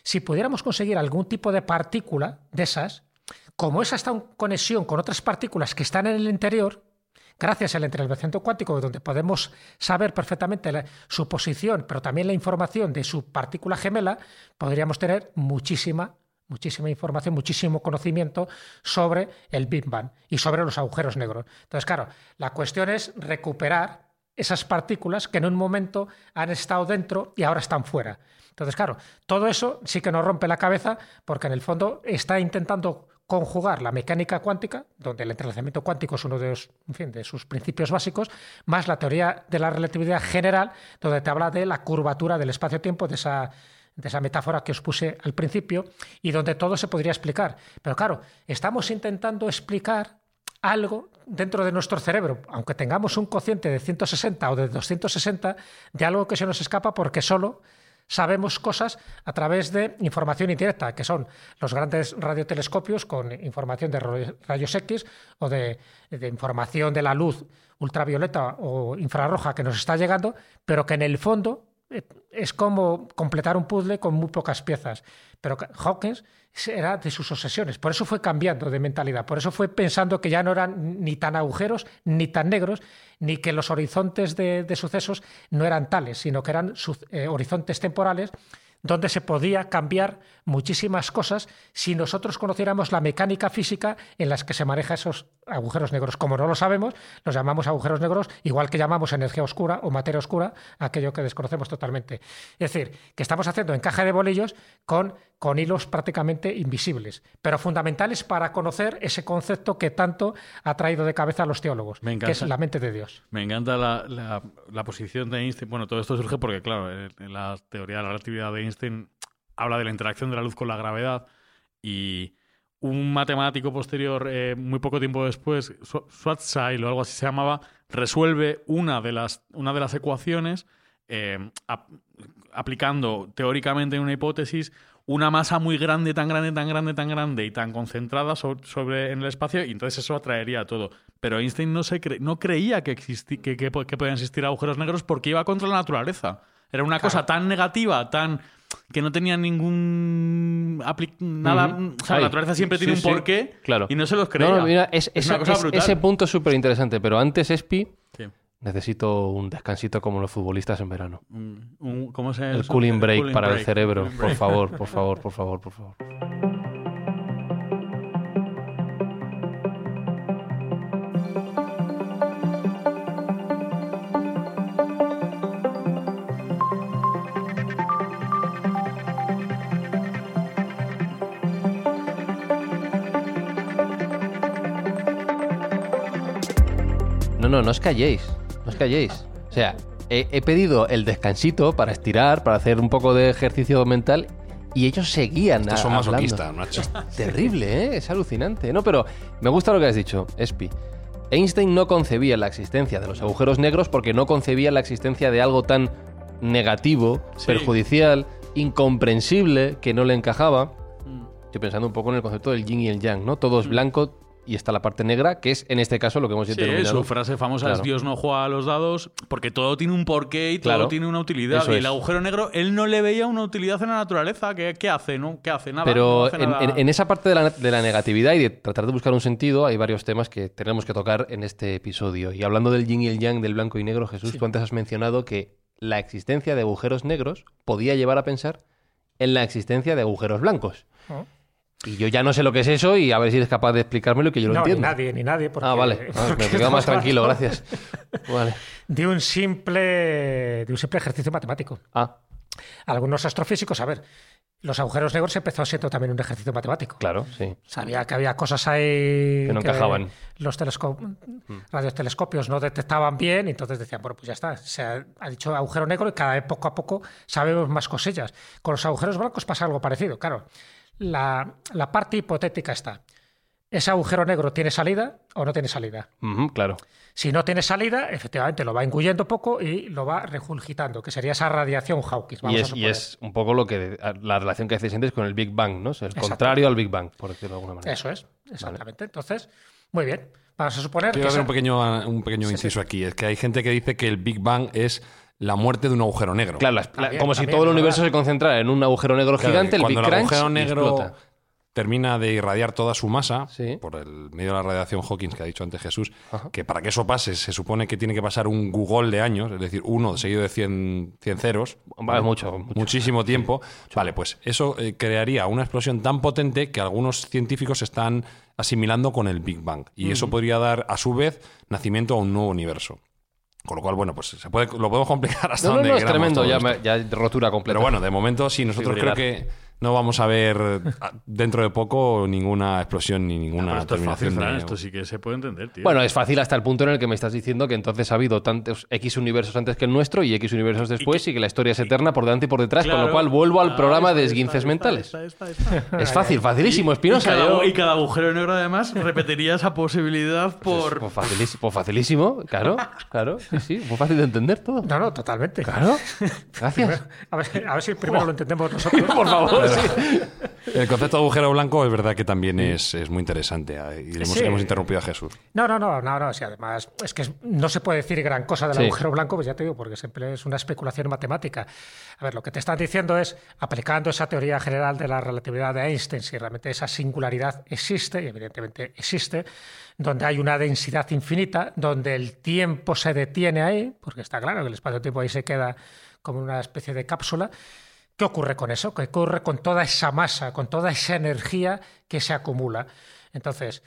Speaker 5: si pudiéramos conseguir algún tipo de partícula de esas, como esa está en conexión con otras partículas que están en el interior, gracias al entrenamiento cuántico, donde podemos saber perfectamente su posición, pero también la información de su partícula gemela, podríamos tener muchísima, muchísima información, muchísimo conocimiento sobre el Big Bang y sobre los agujeros negros. Entonces, claro, la cuestión es recuperar esas partículas que en un momento han estado dentro y ahora están fuera. Entonces, claro, todo eso sí que nos rompe la cabeza porque en el fondo está intentando conjugar la mecánica cuántica, donde el entrelazamiento cuántico es uno de, de sus principios básicos, más la teoría de la relatividad general, donde te habla de la curvatura del espacio-tiempo, de esa, de esa metáfora que os puse al principio, y donde todo se podría explicar. Pero claro, estamos intentando explicar algo dentro de nuestro cerebro, aunque tengamos un cociente de 160 o de 260, de algo que se nos escapa porque solo sabemos cosas a través de información indirecta, que son los grandes radiotelescopios con información de rayos X o de, información de la luz ultravioleta o infrarroja que nos está llegando, pero que en el fondo eh, es como completar un puzzle con muy pocas piezas. Pero Hawkins era de sus obsesiones, por eso fue cambiando de mentalidad, por eso fue pensando que ya no eran ni tan agujeros ni tan negros, ni que los horizontes de, sucesos no eran tales, sino que eran eh, horizontes temporales donde se podía cambiar muchísimas cosas si nosotros conociéramos la mecánica física en las que se maneja esos agujeros negros. Como no lo sabemos, los llamamos agujeros negros, igual que llamamos energía oscura o materia oscura, aquello que desconocemos totalmente. Es decir, que estamos haciendo encaje de bolillos con, con hilos prácticamente invisibles, pero fundamentales para conocer ese concepto que tanto ha traído de cabeza a los teólogos, que es la mente de Dios.
Speaker 6: Me encanta la, la posición de Einstein. Bueno, todo esto surge porque, claro, en la teoría de la relatividad de Einstein habla de la interacción de la luz con la gravedad y un matemático posterior, eh, muy poco tiempo después, Schwarzschild o algo así se llamaba, resuelve una de las, una de las ecuaciones eh, aplicando teóricamente en una hipótesis una masa muy grande, tan grande, tan grande, tan grande y tan concentrada sobre, en el espacio y entonces eso atraería todo. Pero Einstein no, se no creía que, que, que, podían existir agujeros negros porque iba contra la naturaleza. Era una cosa tan negativa, tan que no tenía ningún nada, o sea, la naturaleza siempre tiene un porqué
Speaker 3: claro.
Speaker 6: y no se los creía.
Speaker 3: mira, es, ese punto es súper interesante, pero antes Espi necesito un descansito como los futbolistas en verano.
Speaker 6: ¿Cómo se
Speaker 3: el, cooling break para el cerebro, por (laughs) favor, por favor, por favor, por favor. No, no os calléis. No os calléis. O sea, he, pedido el descansito para estirar, para hacer un poco de ejercicio mental y ellos seguían
Speaker 2: Estos son masoquistas, macho. Es
Speaker 3: terrible, ¿eh? Es alucinante. No, pero me gusta lo que has dicho, Espi. Einstein no concebía la existencia de los agujeros negros porque no concebía la existencia de algo tan negativo, perjudicial, incomprensible, que no le encajaba. Mm. Estoy pensando un poco en el concepto del yin y el yang, ¿no? Todo es mm. blanco, y está la parte negra, que es en este caso lo que hemos sí,
Speaker 6: su frase famosa es Dios no juega a los dados porque todo tiene un porqué y todo tiene una utilidad. y el agujero negro, él no le veía una utilidad en la naturaleza. ¿Qué, qué hace? ¿No? ¿Qué hace? Nada.
Speaker 3: Pero en, esa parte de la, de la, negatividad y de tratar de buscar un sentido, hay varios temas que tenemos que tocar en este episodio. Y hablando del yin y el yang, del blanco y negro, Jesús, tú antes has mencionado que la existencia de agujeros negros podía llevar a pensar en la existencia de agujeros blancos. Oh. Y yo ya no sé lo que es eso y a ver si eres capaz de explicármelo y que yo lo entiendo.
Speaker 5: Ni nadie, ni nadie.
Speaker 3: ah, vale. (laughs) Ah, me quedo más tranquilo, gracias. (laughs) Vale.
Speaker 5: De un simple, de un simple ejercicio matemático.
Speaker 3: Ah.
Speaker 5: Algunos astrofísicos, a ver, los agujeros negros empezó siendo también un ejercicio matemático.
Speaker 3: Claro, sí.
Speaker 5: Sabía que había cosas ahí
Speaker 3: que no encajaban.
Speaker 5: Los mm. radiotelescopios no detectaban bien, entonces decían, bueno, pues ya está. Se ha, ha, dicho agujero negro y cada vez poco a poco sabemos más cosillas. Con los agujeros blancos pasa algo parecido, claro la, parte hipotética está. ¿Ese agujero negro tiene salida o no tiene salida?
Speaker 3: claro.
Speaker 5: Si no tiene salida, efectivamente lo va engullendo poco y lo va regurgitando, que sería esa radiación Hawking.
Speaker 3: y, es, un poco lo que la relación que hacéis antes con el Big Bang, ¿no? Es el contrario al Big Bang, por decirlo de alguna manera.
Speaker 5: Eso es, exactamente. Entonces, muy bien. Vamos a suponer
Speaker 2: Quiero hacer un pequeño, un pequeño inciso aquí. Es que hay gente que dice que el Big Bang es la muerte de un agujero negro.
Speaker 3: Claro, las- la-
Speaker 5: También,
Speaker 3: como si
Speaker 5: también,
Speaker 3: todo el universo
Speaker 5: verdad.
Speaker 3: se concentrara en un agujero negro
Speaker 2: Claro,
Speaker 3: gigante, el Big
Speaker 2: cuando el
Speaker 3: Crunch,
Speaker 2: agujero negro
Speaker 3: explota.
Speaker 2: termina de irradiar toda su masa
Speaker 3: Sí.
Speaker 2: por el medio de la radiación Hawking que ha dicho antes Jesús, que para que eso pase se supone que tiene que pasar un Google de años, es decir, uno seguido de 100, 100 ceros.
Speaker 3: Vale, mucho, mucho.
Speaker 2: Muchísimo tiempo. Vale, pues eso eh, crearía una explosión tan potente que algunos científicos están asimilando con el Big Bang. Y eso podría dar, a su vez, nacimiento a un nuevo universo. Con lo cual, bueno, pues se puede, lo podemos complicar hasta
Speaker 3: No, no,
Speaker 2: donde
Speaker 3: no, es tremendo, ya, me- ya rotura completa.
Speaker 2: Pero bueno, de momento sí, nosotros creo que no vamos a ver dentro de poco ninguna explosión ni ninguna
Speaker 6: pero esto es fácil,
Speaker 2: terminación.
Speaker 6: Fran,
Speaker 2: de-
Speaker 6: esto sí que se puede entender, tío.
Speaker 3: Bueno, es fácil hasta el punto en el que me estás diciendo que entonces ha habido tantos X universos antes que el nuestro y X universos después y que, la historia es eterna por delante y por detrás, con lo cual vuelvo al
Speaker 6: Ah,
Speaker 3: programa
Speaker 6: está,
Speaker 3: de esguinces mentales. Es fácil, facilísimo, Espinosa. yo-
Speaker 6: y cada agujero negro, además, repetiría esa posibilidad por.
Speaker 3: Pues facilísimo, pues facilísimo, claro, claro, sí, sí, muy fácil de entender todo.
Speaker 5: No, no, totalmente.
Speaker 3: Claro, (laughs) gracias.
Speaker 5: A ver, a ver si primero lo entendemos nosotros. (laughs)
Speaker 3: Por favor. (laughs)
Speaker 2: El concepto de agujero blanco es verdad que también es, es muy interesante. Y hemos,
Speaker 5: Sí.
Speaker 2: hemos interrumpido a Jesús.
Speaker 5: No, no, no, no, no. sí, además, es que no se puede decir gran cosa del
Speaker 3: Sí.
Speaker 5: agujero blanco, pues ya te digo, porque siempre es una especulación matemática. A ver, lo que te están diciendo es, aplicando esa teoría general de la relatividad de Einstein, si realmente esa singularidad existe, y evidentemente existe, donde hay una densidad infinita, donde el tiempo se detiene ahí, porque está claro que el espacio-tiempo ahí se queda como una especie de cápsula. ¿Qué ocurre con eso? ¿Qué ocurre con toda esa masa, con toda esa energía que se acumula? Entonces,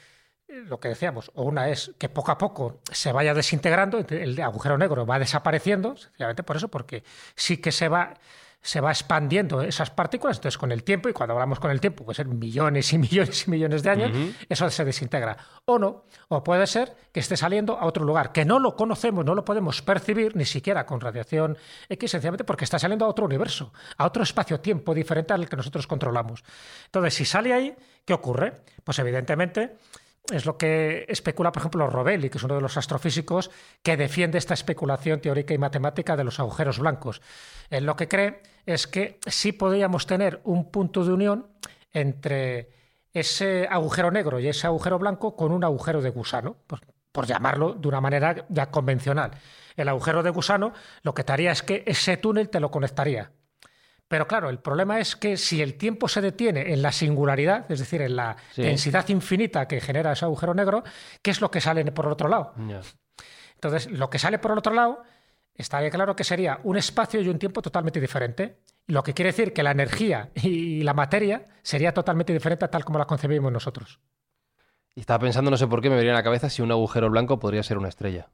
Speaker 5: eh, lo que decíamos, o una es que poco a poco se vaya desintegrando, el agujero negro va desapareciendo, sencillamente por eso, porque sí que se va, se va expandiendo esas partículas, entonces con el tiempo, y cuando hablamos con el tiempo, puede ser millones y (laughs) millones y millones de años, eso se desintegra. O no, o puede ser que esté saliendo a otro lugar, que no lo conocemos, no lo podemos percibir, ni siquiera con radiación X, sencillamente porque está saliendo a otro universo, a otro espacio-tiempo diferente al que nosotros controlamos. Entonces, si sale ahí, ¿qué ocurre? Pues evidentemente es lo que especula, por ejemplo, Robelli, que es uno de los astrofísicos que defiende esta especulación teórica y matemática de los agujeros blancos. Él lo que cree es que sí podríamos tener un punto de unión entre ese agujero negro y ese agujero blanco con un agujero de gusano, por, por llamarlo de una manera ya convencional. El agujero de gusano lo que te haría es que ese túnel te lo conectaría. Pero claro, el problema es que si el tiempo se detiene en la singularidad, es decir, en la
Speaker 3: Sí.
Speaker 5: densidad infinita que genera ese agujero negro, ¿qué es lo que sale por el otro lado? Entonces, lo que sale por el otro lado, estaría claro que sería un espacio y un tiempo totalmente diferente. Lo que quiere decir que la energía y la materia sería totalmente diferente a tal como la concebimos nosotros.
Speaker 3: Y estaba pensando, no sé por qué, me venía a la cabeza si un agujero blanco podría ser una estrella.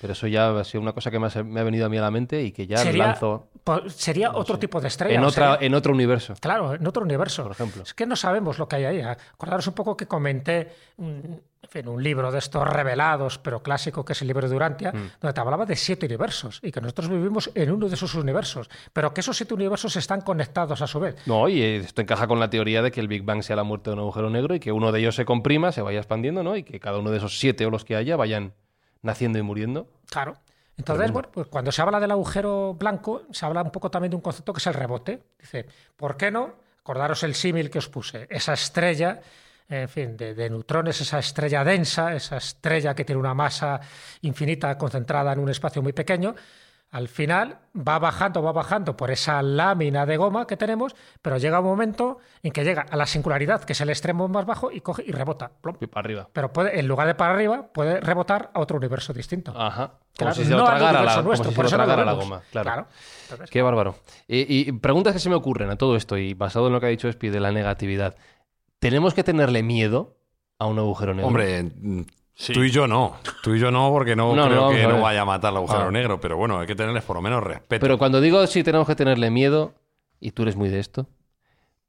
Speaker 3: Pero eso ya ha sido una cosa que me ha, me ha venido a mí a la mente y que ya
Speaker 5: sería
Speaker 3: lanzo
Speaker 5: sería otro tipo de estrella.
Speaker 3: en, otra,
Speaker 5: sería-
Speaker 3: en otro universo.
Speaker 5: Claro, en otro universo.
Speaker 3: Por ejemplo.
Speaker 5: Es que no sabemos lo que hay ahí. Acordaros un poco que comenté un, en fin, un libro de estos revelados, pero clásico, que es el libro de Durantia,
Speaker 3: Mm.
Speaker 5: donde te hablaba de siete universos y que nosotros vivimos en uno de esos universos, pero que esos siete universos están conectados a su vez.
Speaker 3: No, y esto encaja con la teoría de que el Big Bang sea la muerte de un agujero negro y que uno de ellos se comprima, se vaya expandiendo, ¿no? Y que cada uno de esos siete o los que haya vayan naciendo y muriendo.
Speaker 5: Claro. Entonces, bueno, pues cuando se habla del agujero blanco, se habla un poco también de un concepto que es el rebote. Dice, ¿por qué no? Acordaros el símil que os puse. Esa estrella, en fin, de, de neutrones, esa estrella densa, esa estrella que tiene una masa infinita concentrada en un espacio muy pequeño, al final va bajando, va bajando por esa lámina de goma que tenemos, pero llega un momento en que llega a la singularidad, que es el extremo más bajo, y coge y rebota. plom.
Speaker 3: Y para arriba.
Speaker 5: Pero puede, en lugar de para arriba, puede rebotar a otro universo distinto.
Speaker 3: Ajá. Como
Speaker 5: Claro,
Speaker 3: si se
Speaker 5: no
Speaker 3: lo tragara la,
Speaker 5: universo
Speaker 3: como
Speaker 5: nuestro,
Speaker 3: si se
Speaker 5: por
Speaker 3: lo
Speaker 5: eso no lo
Speaker 3: tragara la goma. Claro.
Speaker 5: Claro. Entonces,
Speaker 3: Qué bárbaro. Y, y preguntas que se me ocurren a todo esto, y basado en lo que ha dicho Espi de la negatividad. ¿Tenemos que tenerle miedo a un agujero negro?
Speaker 2: Hombre,
Speaker 6: Sí.
Speaker 2: tú y yo no. Tú y yo no, porque no, creo que no vaya a matar el agujero
Speaker 3: Ah.
Speaker 2: negro. Pero bueno, hay que tenerles por lo menos respeto.
Speaker 3: Pero cuando digo si tenemos que tenerle miedo, y tú eres muy de esto,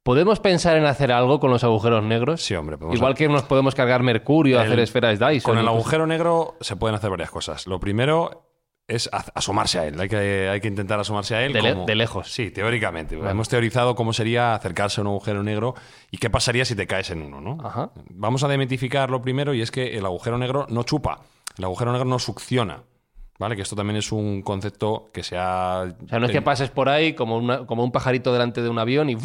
Speaker 3: ¿podemos pensar en hacer algo con los agujeros negros?
Speaker 2: Sí, hombre. podemos
Speaker 3: Igual que nos podemos cargar mercurio,
Speaker 2: El-
Speaker 3: hacer esferas Dyson.
Speaker 2: Con el agujero negro se pueden hacer varias cosas. Lo primero es asomarse a él. Hay que, hay que intentar asomarse a él.
Speaker 3: De le-
Speaker 2: como-
Speaker 3: de lejos.
Speaker 2: Sí, teóricamente.
Speaker 3: Vale.
Speaker 2: Hemos teorizado cómo sería acercarse a un agujero negro y qué pasaría si te caes en uno, ¿no?
Speaker 3: Ajá.
Speaker 2: Vamos a demitificar lo primero y es que el agujero negro no chupa. El agujero negro no succiona. ¿Vale? Que esto también es un concepto que se ha...
Speaker 3: O sea, no es que pases por ahí como, una- como un pajarito delante de un avión y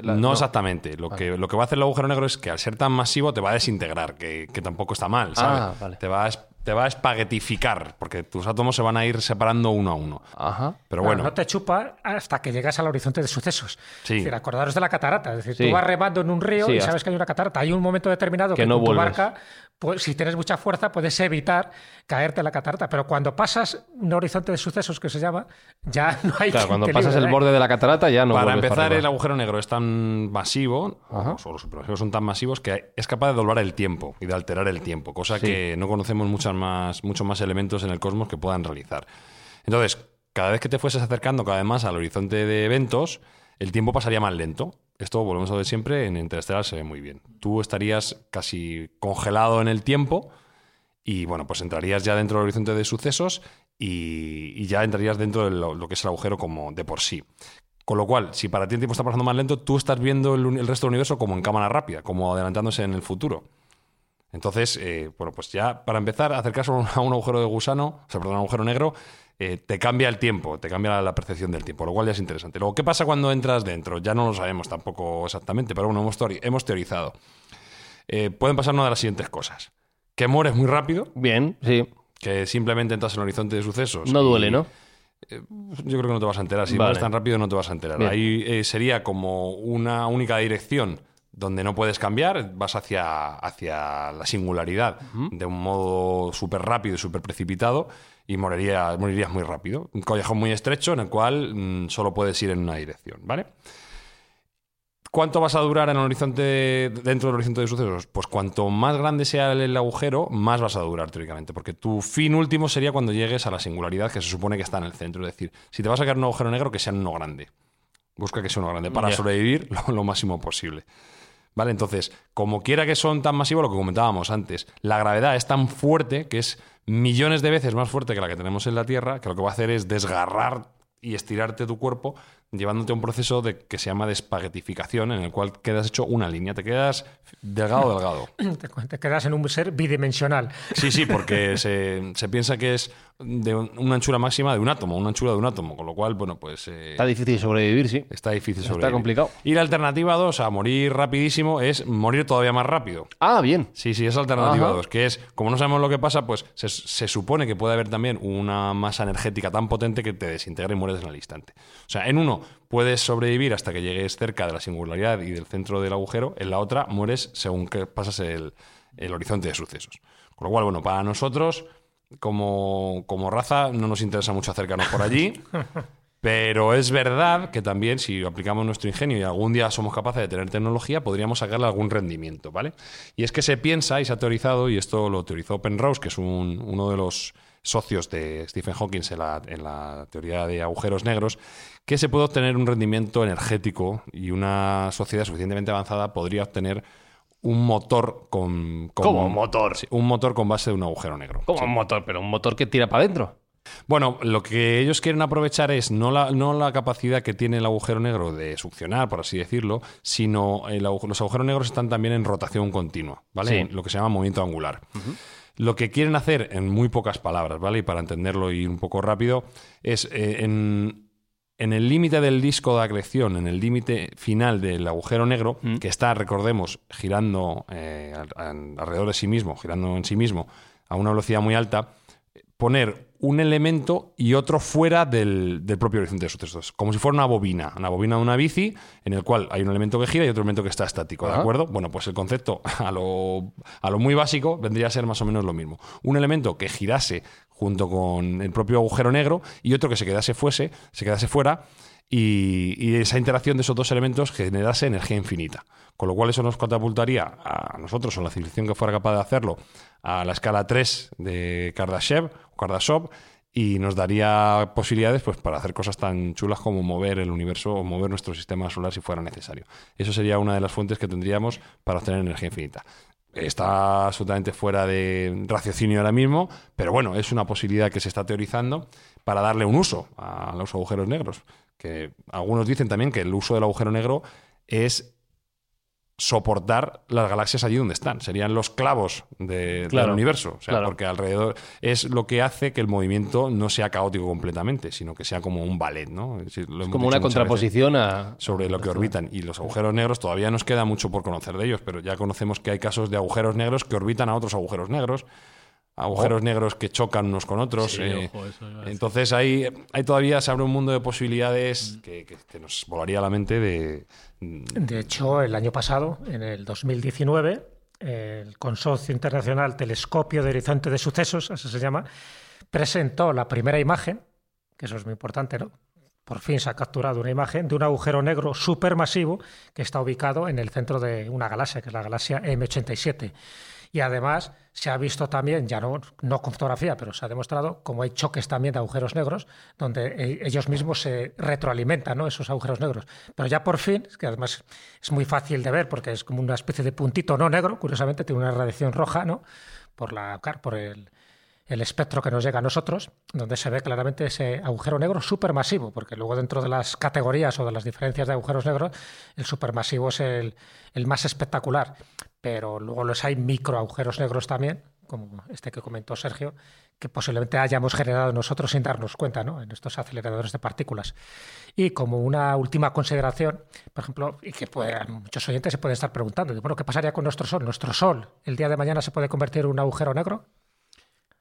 Speaker 3: la-
Speaker 2: No, exactamente. Lo, que, lo que va a hacer el agujero negro es que al ser tan masivo te va a desintegrar, que, que tampoco está mal, ¿sabes?
Speaker 3: Ah, vale.
Speaker 2: Te va a te va a espaguetificar, porque tus átomos se van a ir separando uno a uno.
Speaker 3: Ajá.
Speaker 2: Pero
Speaker 5: Claro,
Speaker 2: bueno,
Speaker 5: no te chupa hasta que llegas al horizonte de sucesos.
Speaker 2: Sí.
Speaker 5: Es decir, acordaros de la catarata. Es decir,
Speaker 3: Sí.
Speaker 5: tú vas remando en un río
Speaker 3: Sí,
Speaker 5: y
Speaker 3: hasta-
Speaker 5: sabes que hay una catarata. Hay un momento determinado
Speaker 3: Que
Speaker 5: que,
Speaker 3: no
Speaker 5: tu
Speaker 3: vuelves.
Speaker 5: barca, pues, si tienes mucha fuerza, puedes evitar caerte en la catarata. Pero cuando pasas un horizonte de sucesos que se llama, ya (laughs) no hay
Speaker 3: Claro, cuando pasas
Speaker 5: libre
Speaker 3: el
Speaker 5: ahí.
Speaker 3: borde de la catarata ya no
Speaker 2: para empezar, el agujero negro es tan masivo,
Speaker 3: Ajá.
Speaker 2: o los supermasivos son tan masivos, que es capaz de doblar el tiempo y de alterar el tiempo, cosa
Speaker 3: Sí.
Speaker 2: que no conocemos muchas más, muchos más elementos en el cosmos que puedan realizar. Entonces, cada vez que te fueses acercando cada vez más al horizonte de eventos, el tiempo pasaría más lento. Esto, volvemos a ver siempre, en Interstellar se ve muy bien. Tú estarías casi congelado en el tiempo y, bueno, pues entrarías ya dentro del horizonte de sucesos y, ya entrarías dentro de lo, que es el agujero como de por sí. Con lo cual, si para ti el tiempo está pasando más lento, tú estás viendo el, resto del universo como en cámara rápida, como adelantándose en el futuro. Entonces, eh, bueno, pues ya para empezar, acercarse a un agujero de gusano, o sea, perdón, a un agujero negro, eh, te cambia el tiempo, te cambia la, percepción del tiempo, lo cual ya es interesante. Luego, ¿qué pasa cuando entras dentro? Ya no lo sabemos tampoco exactamente, pero bueno, hemos, teori- hemos teorizado. Eh, pueden pasar una de las siguientes cosas. Que mueres muy rápido,
Speaker 3: Bien, sí.
Speaker 2: que simplemente entras en el horizonte de sucesos.
Speaker 3: No
Speaker 2: y-
Speaker 3: duele, ¿no?
Speaker 2: yo creo que no te vas a enterar. Si
Speaker 3: Vale.
Speaker 2: mueves tan rápido, no te vas a enterar.
Speaker 3: Bien.
Speaker 2: Ahí eh, sería como una única dirección donde no puedes cambiar, vas hacia, hacia la singularidad de un modo súper rápido y súper precipitado y moriría- morirías muy rápido. Un callejón muy estrecho en el cual mm, solo puedes ir en una dirección, ¿vale? ¿Cuánto vas a durar en el horizonte, dentro del horizonte de sucesos? Pues cuanto más grande sea el, agujero, más vas a durar teóricamente, porque tu fin último sería cuando llegues a la singularidad que se supone que está en el centro. Es decir, si te vas a sacar un agujero negro, que sea uno grande. Busca que sea uno grande para sobrevivir lo, lo máximo posible. ¿Vale? Entonces, como quiera que son tan masivos, lo que comentábamos antes, la gravedad es tan fuerte que es millones de veces más fuerte que la que tenemos en la Tierra, que lo que va a hacer es desgarrar y estirarte tu cuerpo, llevándote a un proceso de, que se llama despaguetificación, en el cual quedas hecho una línea, te quedas delgado, delgado. (laughs)
Speaker 5: Te, te quedas en un ser bidimensional.
Speaker 2: Sí, sí, porque (laughs) se, se piensa que es de un- una anchura máxima de un átomo, una anchura de un átomo, con lo cual, bueno, pues... eh,
Speaker 3: Está difícil sobrevivir, sí.
Speaker 2: Está difícil
Speaker 3: Está
Speaker 2: sobrevivir.
Speaker 3: complicado.
Speaker 2: Y la alternativa 2 a morir rapidísimo es morir todavía más rápido.
Speaker 3: Ah, bien.
Speaker 2: Sí, sí, es alternativa
Speaker 3: Ajá.
Speaker 2: 2, que es, como no sabemos lo que pasa, pues se, se supone que puede haber también una masa energética tan potente que te desintegra y mueres en el instante. O sea, en uno puedes sobrevivir hasta que llegues cerca de la singularidad y del centro del agujero, en la otra mueres según que pasas el, el horizonte de sucesos. Con lo cual, bueno, para nosotros, como, como raza, no nos interesa mucho acercarnos por allí. (laughs) Pero es verdad que también, si aplicamos nuestro ingenio y algún día somos capaces de tener tecnología, podríamos sacarle algún rendimiento, ¿vale? Y es que se piensa y se ha teorizado, y esto lo teorizó Penrose, que es un- uno de los socios de Stephen Hawking en la, en la teoría de agujeros negros, que se puede obtener un rendimiento energético y una sociedad suficientemente avanzada podría obtener un motor con... con-
Speaker 3: ¿Cómo motor?
Speaker 2: Sí, un motor con base de un agujero negro.
Speaker 3: Como un motor, pero un motor que tira para adentro.
Speaker 2: Bueno, lo que ellos quieren aprovechar es no la, no la capacidad que tiene el agujero negro de succionar, por así decirlo, sino el los agujeros negros están también en rotación continua, ¿vale?
Speaker 3: Sí.
Speaker 2: Lo que se llama movimiento angular. Lo que quieren hacer, en muy pocas palabras, ¿vale? Y para entenderlo y un poco rápido, es eh, en, en el límite del disco de acreción, en el límite final del agujero negro, que está, recordemos, girando eh, al- al- alrededor de sí mismo, girando en sí mismo a una velocidad muy alta, poner un elemento y otro fuera del, del propio horizonte de sucesos. Como si fuera una bobina, una bobina de una bici, en el cual hay un elemento que gira y otro elemento que está estático, ¿de
Speaker 3: Ajá.
Speaker 2: acuerdo? Bueno, pues el concepto a lo, a lo muy básico vendría a ser más o menos lo mismo. Un elemento que girase junto con el propio agujero negro y otro que se quedase fuese, se quedase fuera y, y esa interacción de esos dos elementos generase energía infinita. Con lo cual eso nos catapultaría a nosotros o la civilización que fuera capaz de hacerlo a la escala 3 de Kardashev o Kardashev y nos daría posibilidades pues, para hacer cosas tan chulas como mover el universo o mover nuestro sistema solar si fuera necesario. Eso sería una de las fuentes que tendríamos para obtener energía infinita. Está absolutamente fuera de raciocinio ahora mismo, pero bueno, es una posibilidad que se está teorizando para darle un uso a los agujeros negros. Que algunos dicen también que el uso del agujero negro es soportar las galaxias allí donde están. Serían los clavos de-
Speaker 3: Claro,
Speaker 2: del universo. O sea,
Speaker 3: claro.
Speaker 2: porque alrededor es lo que hace que el movimiento no sea caótico completamente, sino que sea como un ballet, ¿no? Es decir, lo
Speaker 3: Es
Speaker 2: hemos
Speaker 3: como una contraposición a.
Speaker 2: sobre lo que orbitan. Y los agujeros negros todavía nos queda mucho por conocer de ellos, pero ya conocemos que hay casos de agujeros negros que orbitan a otros agujeros negros. Agujeros negros que chocan unos con otros.
Speaker 6: Sí,
Speaker 2: eh,
Speaker 6: ojo, eso
Speaker 2: entonces ahí, ahí todavía se abre un mundo de posibilidades que, que- que nos volaría la mente de...
Speaker 5: De hecho, el año pasado, en el 2019, el Consorcio Internacional Telescopio de Horizonte de Sucesos, así se llama, presentó la primera imagen, que eso es muy importante, ¿no? Por fin se ha capturado una imagen de un agujero negro supermasivo que está ubicado en el centro de una galaxia, que es la galaxia M87. Y además se ha visto también, ya no, no con fotografía, pero se ha demostrado como hay choques también de agujeros negros, donde eh, ellos mismos se retroalimentan, ¿no? esos agujeros negros. Pero ya por fin, que además es muy fácil de ver porque es como una especie de puntito no negro, curiosamente tiene una radiación roja, ¿no? Por, la, por el, el espectro que nos llega a nosotros, donde se ve claramente ese agujero negro supermasivo, porque luego dentro de las categorías o de las diferencias de agujeros negros, el supermasivo es el, el más espectacular, pero luego los hay micro agujeros negros también, como este que comentó Sergio, que posiblemente hayamos generado nosotros sin darnos cuenta ¿no? en estos aceleradores de partículas. Y como una última consideración, por ejemplo, y que puede- muchos oyentes se pueden estar preguntando, bueno, ¿qué pasaría con nuestro Sol? ¿Nuestro Sol el día de mañana se puede convertir en un agujero negro?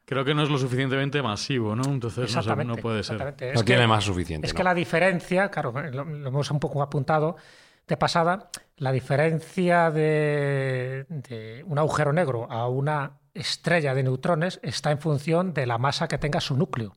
Speaker 6: Creo que no es lo suficientemente masivo, ¿no? Entonces no, sé, no puede ser.
Speaker 2: No tiene
Speaker 5: que-
Speaker 2: más suficiente.
Speaker 5: Es
Speaker 2: ¿no?
Speaker 5: que la diferencia, claro, lo, lo hemos un poco apuntado de pasada, la diferencia de, un agujero negro a una estrella de neutrones está en función de la masa que tenga su núcleo.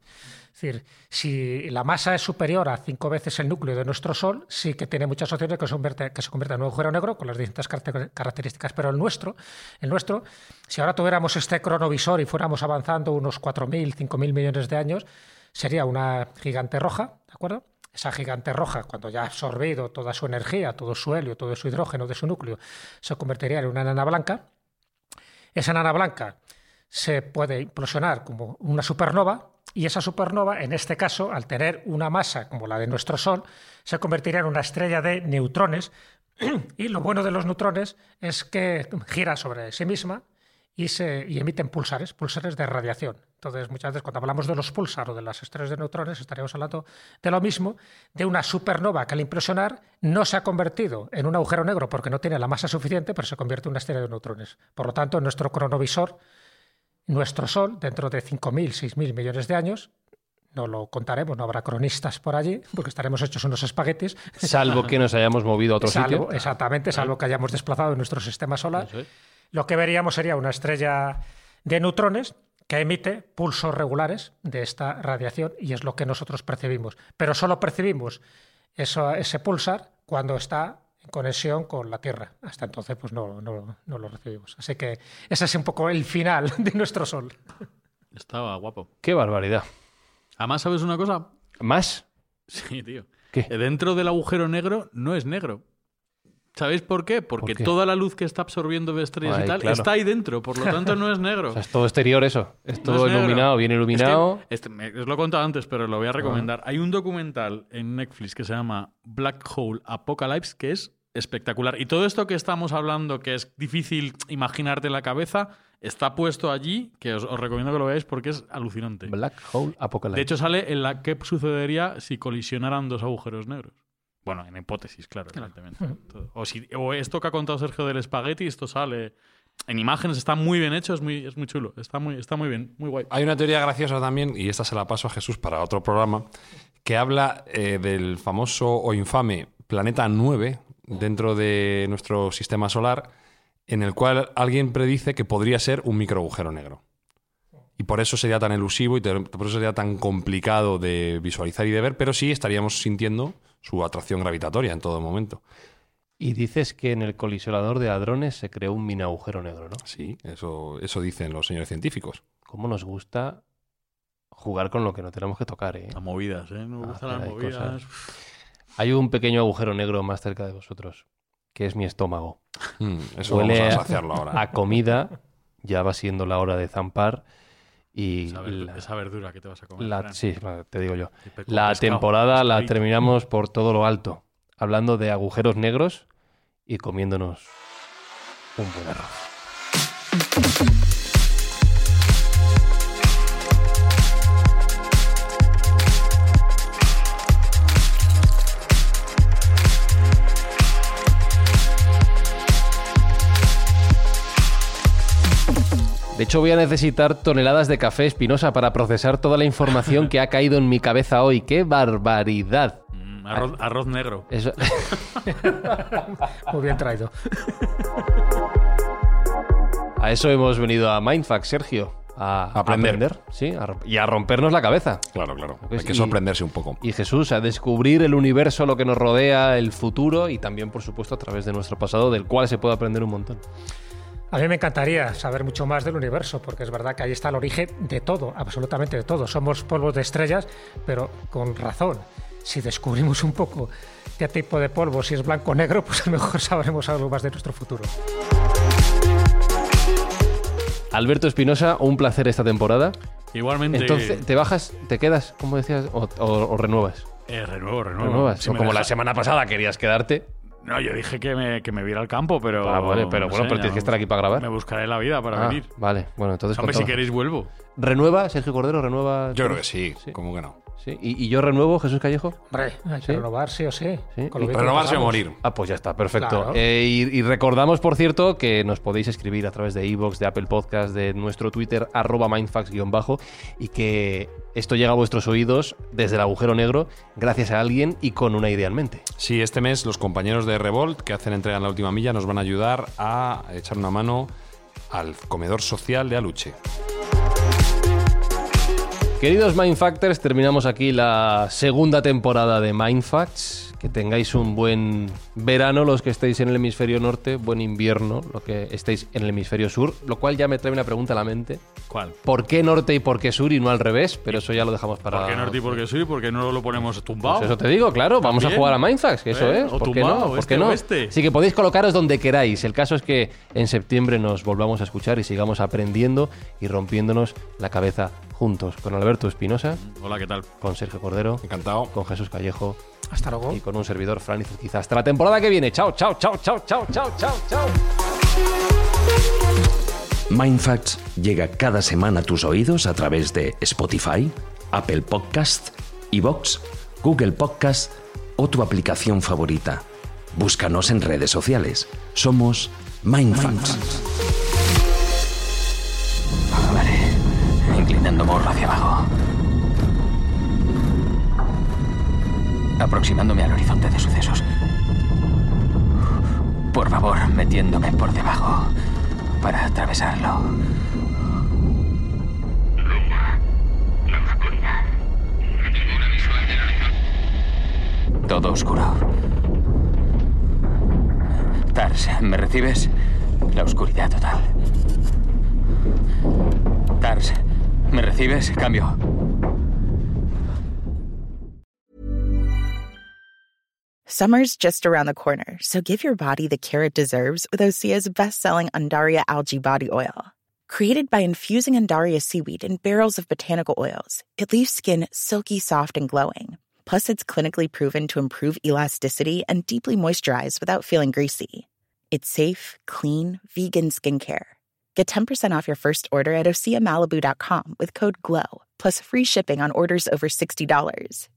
Speaker 5: Es decir, si la masa es superior a cinco veces el núcleo de nuestro Sol, sí que tiene muchas opciones que se convierte, que se convierta en un agujero negro con las distintas caracter- características. Pero el nuestro, el nuestro, si ahora tuviéramos este cronovisor y fuéramos avanzando unos 4.000, 5.000 millones de años, sería una gigante roja, ¿de acuerdo? Esa gigante roja, cuando ya ha absorbido toda su energía, todo su helio, todo su hidrógeno de su núcleo, se convertiría en una enana blanca. Esa enana blanca se puede implosionar como una supernova y esa supernova, en este caso, al tener una masa como la de nuestro Sol, se convertiría en una estrella de neutrones. (clears throat) Y lo bueno de los neutrones es que gira sobre sí misma y, se, y emiten pulsares, pulsares de radiación. Entonces, muchas veces cuando hablamos de los pulsar o de las estrellas de neutrones, estaríamos hablando de lo mismo, de una supernova que al implosionar no se ha convertido en un agujero negro porque no tiene la masa suficiente, pero se convierte en una estrella de neutrones. Por lo tanto, nuestro cronovisor, nuestro Sol, dentro de 5.000, 6.000 millones de años, no lo contaremos, no habrá cronistas por allí, porque estaremos hechos unos espaguetis.
Speaker 3: Salvo que nos hayamos movido a otro (laughs)
Speaker 5: Salvo-
Speaker 3: sitio.
Speaker 5: Exactamente, salvo que hayamos desplazado en nuestro sistema solar. Lo que veríamos sería una estrella de neutrones que emite pulsos regulares de esta radiación y es lo que nosotros percibimos. Pero solo percibimos eso, ese pulsar cuando está en conexión con la Tierra. Hasta entonces, pues no, no, no lo recibimos. Así que ese es un poco el final (laughs) de nuestro Sol.
Speaker 6: Estaba guapo.
Speaker 3: Qué barbaridad.
Speaker 6: Además, ¿sabes una cosa?
Speaker 3: ¿Más?
Speaker 6: Sí, tío.
Speaker 3: ¿Qué?
Speaker 6: Dentro del agujero negro no es negro. ¿Sabéis por qué? Porque
Speaker 3: qué?
Speaker 6: toda la luz que está absorbiendo de estrellas
Speaker 3: Ay,
Speaker 6: y tal
Speaker 3: claro.
Speaker 6: está ahí dentro, por lo tanto no es negro. (laughs)
Speaker 3: O sea, es todo exterior eso. Es
Speaker 6: No
Speaker 3: todo
Speaker 6: es
Speaker 3: iluminado, bien iluminado.
Speaker 6: Es que, este, os lo he contado antes, pero lo voy a recomendar. Hay un documental en Netflix que se llama Black Hole Apocalypse que es espectacular. Y todo esto que estamos hablando, que es difícil imaginarte en la cabeza, está puesto allí, que os, os recomiendo que lo veáis porque es alucinante.
Speaker 3: Black Hole Apocalypse.
Speaker 6: De hecho, sale en la qué sucedería si colisionaran dos agujeros negros. Bueno, en hipótesis, claro, evidentemente. Todo. O, si, o esto que ha contado Sergio del espagueti, esto sale en imágenes, está muy bien hecho, es muy, es muy chulo, está muy, está muy bien, muy guay.
Speaker 2: Hay una teoría graciosa también, y esta se la paso a Jesús para otro programa, que habla eh, del famoso o infame planeta 9 dentro de nuestro sistema solar, en el cual alguien predice que podría ser un microagujero negro. Y por eso sería tan elusivo y te- por eso sería tan complicado de visualizar y de ver, pero sí estaríamos sintiendo su atracción gravitatoria en todo momento.
Speaker 3: Y dices que en el colisionador de hadrones se creó un mini agujero negro, ¿no?
Speaker 2: Sí, eso, eso dicen los señores científicos.
Speaker 3: ¿Cómo nos gusta jugar con lo que no tenemos que tocar, eh?
Speaker 6: Las movidas, ¿eh? Nos gustan
Speaker 3: Hacer
Speaker 6: las
Speaker 3: ahí
Speaker 6: movidas.
Speaker 3: Hay un pequeño agujero negro más cerca de vosotros, que es mi estómago.
Speaker 2: Mm, eso
Speaker 3: Huele
Speaker 2: vamos a- saciarlo ahora.
Speaker 3: A comida, ya va siendo la hora de zampar. Y
Speaker 6: Esa, ver-
Speaker 3: la-
Speaker 6: esa verdura que te vas a comer.
Speaker 3: la- sí, te digo yo. La temporada la terminamos por todo lo alto, hablando de agujeros negros y comiéndonos un buen arroz. De hecho, voy a necesitar toneladas de café espinosa para procesar toda la información que ha caído en mi cabeza hoy. ¡Qué barbaridad!
Speaker 6: Mm, arroz, arroz negro.
Speaker 3: Eso- (laughs)
Speaker 5: Muy bien traído.
Speaker 3: a eso hemos venido a Mindfax, Sergio. A
Speaker 2: aprender.
Speaker 3: sí, a y a rompernos la cabeza.
Speaker 2: Claro, claro.
Speaker 3: Pues
Speaker 2: Hay que
Speaker 3: y-
Speaker 2: sorprenderse un poco.
Speaker 3: Y Jesús, a descubrir el universo, lo que nos rodea, el futuro y también, por supuesto, a través de nuestro pasado, del cual se puede aprender un montón.
Speaker 5: A mí me encantaría saber mucho más del universo, porque es verdad que ahí está el origen de todo, absolutamente de todo. Somos polvos de estrellas, pero con razón. Si descubrimos un poco qué tipo de polvo, si es blanco o negro, pues a lo mejor (laughs) sabremos algo más de nuestro futuro.
Speaker 3: Alberto Espinosa, un placer esta temporada.
Speaker 6: Igualmente.
Speaker 3: Entonces, ¿te bajas, te quedas, como decías, o, o- o renuevas?
Speaker 6: Eh, renuevo, renuevo.
Speaker 3: ¿Renuevas?
Speaker 6: Si
Speaker 3: O
Speaker 6: me
Speaker 3: como la semana pasada querías quedarte.
Speaker 6: No, yo dije que me, que me viera al campo, pero.
Speaker 3: Ah, vale, pero
Speaker 6: no
Speaker 3: bueno,
Speaker 6: sé,
Speaker 3: pero tienes que estar aquí para grabar.
Speaker 6: Me buscaré la vida para
Speaker 3: Ah,
Speaker 6: venir.
Speaker 3: Vale, bueno, entonces
Speaker 6: Hombre, si queréis, vuelvo.
Speaker 3: ¿Renueva Sergio Cordero? ¿Renueva?
Speaker 2: Yo creo que sí,
Speaker 3: Sí.
Speaker 2: ¿cómo que no?
Speaker 3: Sí. ¿Y, y yo renuevo, Jesús Callejo?
Speaker 5: Hombre, hay que
Speaker 3: ¿Sí?
Speaker 5: renovar sí o sí.
Speaker 3: Sí.
Speaker 5: Con lo
Speaker 3: Y
Speaker 5: bien que
Speaker 2: Renovarse o morir.
Speaker 3: Ah, pues ya está, perfecto.
Speaker 5: Claro.
Speaker 3: Eh, y, y recordamos, por cierto, que nos podéis escribir a través de iVoox, de Apple Podcast, de nuestro Twitter, arroba mindfax-bajo, y que esto llega a vuestros oídos desde el agujero negro, gracias a alguien y con una idea en mente.
Speaker 2: Sí, este mes los compañeros de Revolt que hacen entrega en la última milla nos van a ayudar a echar una mano al comedor social de Aluche.
Speaker 3: Queridos Mindfactors, terminamos aquí la segunda temporada de Mindfacts. Que tengáis un buen verano los que estéis en el hemisferio norte, buen invierno los que estéis en el hemisferio sur, lo cual ya me trae una pregunta a la mente.
Speaker 6: ¿Cuál?
Speaker 3: ¿Por qué norte y por qué sur y no al revés? Pero eso ya lo dejamos para...
Speaker 6: ¿Por qué norte y por qué soy? ¿Por qué no lo ponemos tumbado?
Speaker 3: Pues eso te digo, claro, vamos a jugar a Mindfax, que eso
Speaker 6: ¿Eh?
Speaker 3: es.
Speaker 6: O
Speaker 3: ¿Por qué no? ¿Por
Speaker 6: este
Speaker 3: qué no?
Speaker 6: o este.
Speaker 3: Así que podéis colocaros donde queráis. El caso es que en septiembre nos volvamos a escuchar y sigamos aprendiendo y rompiéndonos la cabeza juntos. Con Alberto Espinosa,
Speaker 6: Hola, ¿qué tal?
Speaker 3: con Sergio Cordero,
Speaker 2: Encantado.
Speaker 3: con Jesús Callejo
Speaker 5: Hasta luego.
Speaker 3: y con un servidor, Fran Quizá Hasta la temporada que viene. Chao, chao, chao, chao, chao, chao, chao, chao.
Speaker 4: Mindfacts llega cada semana a tus oídos a través de Spotify, Apple Podcast, Evox, Google Podcast o tu aplicación favorita. Búscanos en redes sociales. Somos Mindfacts.
Speaker 7: Vale, inclinando morro hacia abajo. Aproximándome al horizonte de sucesos. Por favor, metiéndome por debajo para atravesarlo. Todo oscuro. Tars, ¿me recibes? La oscuridad total. Tars, ¿me recibes? Cambio.
Speaker 8: Summer's just around the corner, so give your body the care it deserves with Osea's best-selling Andaria algae body oil. Created by infusing Andaria seaweed in barrels of botanical oils, it leaves skin silky soft and glowing. Plus, it's clinically proven to improve elasticity and deeply moisturize without feeling greasy. It's safe, clean, vegan skincare. Get 10% off your first order at OseaMalibu.com with code GLOW, plus free shipping on orders over $60.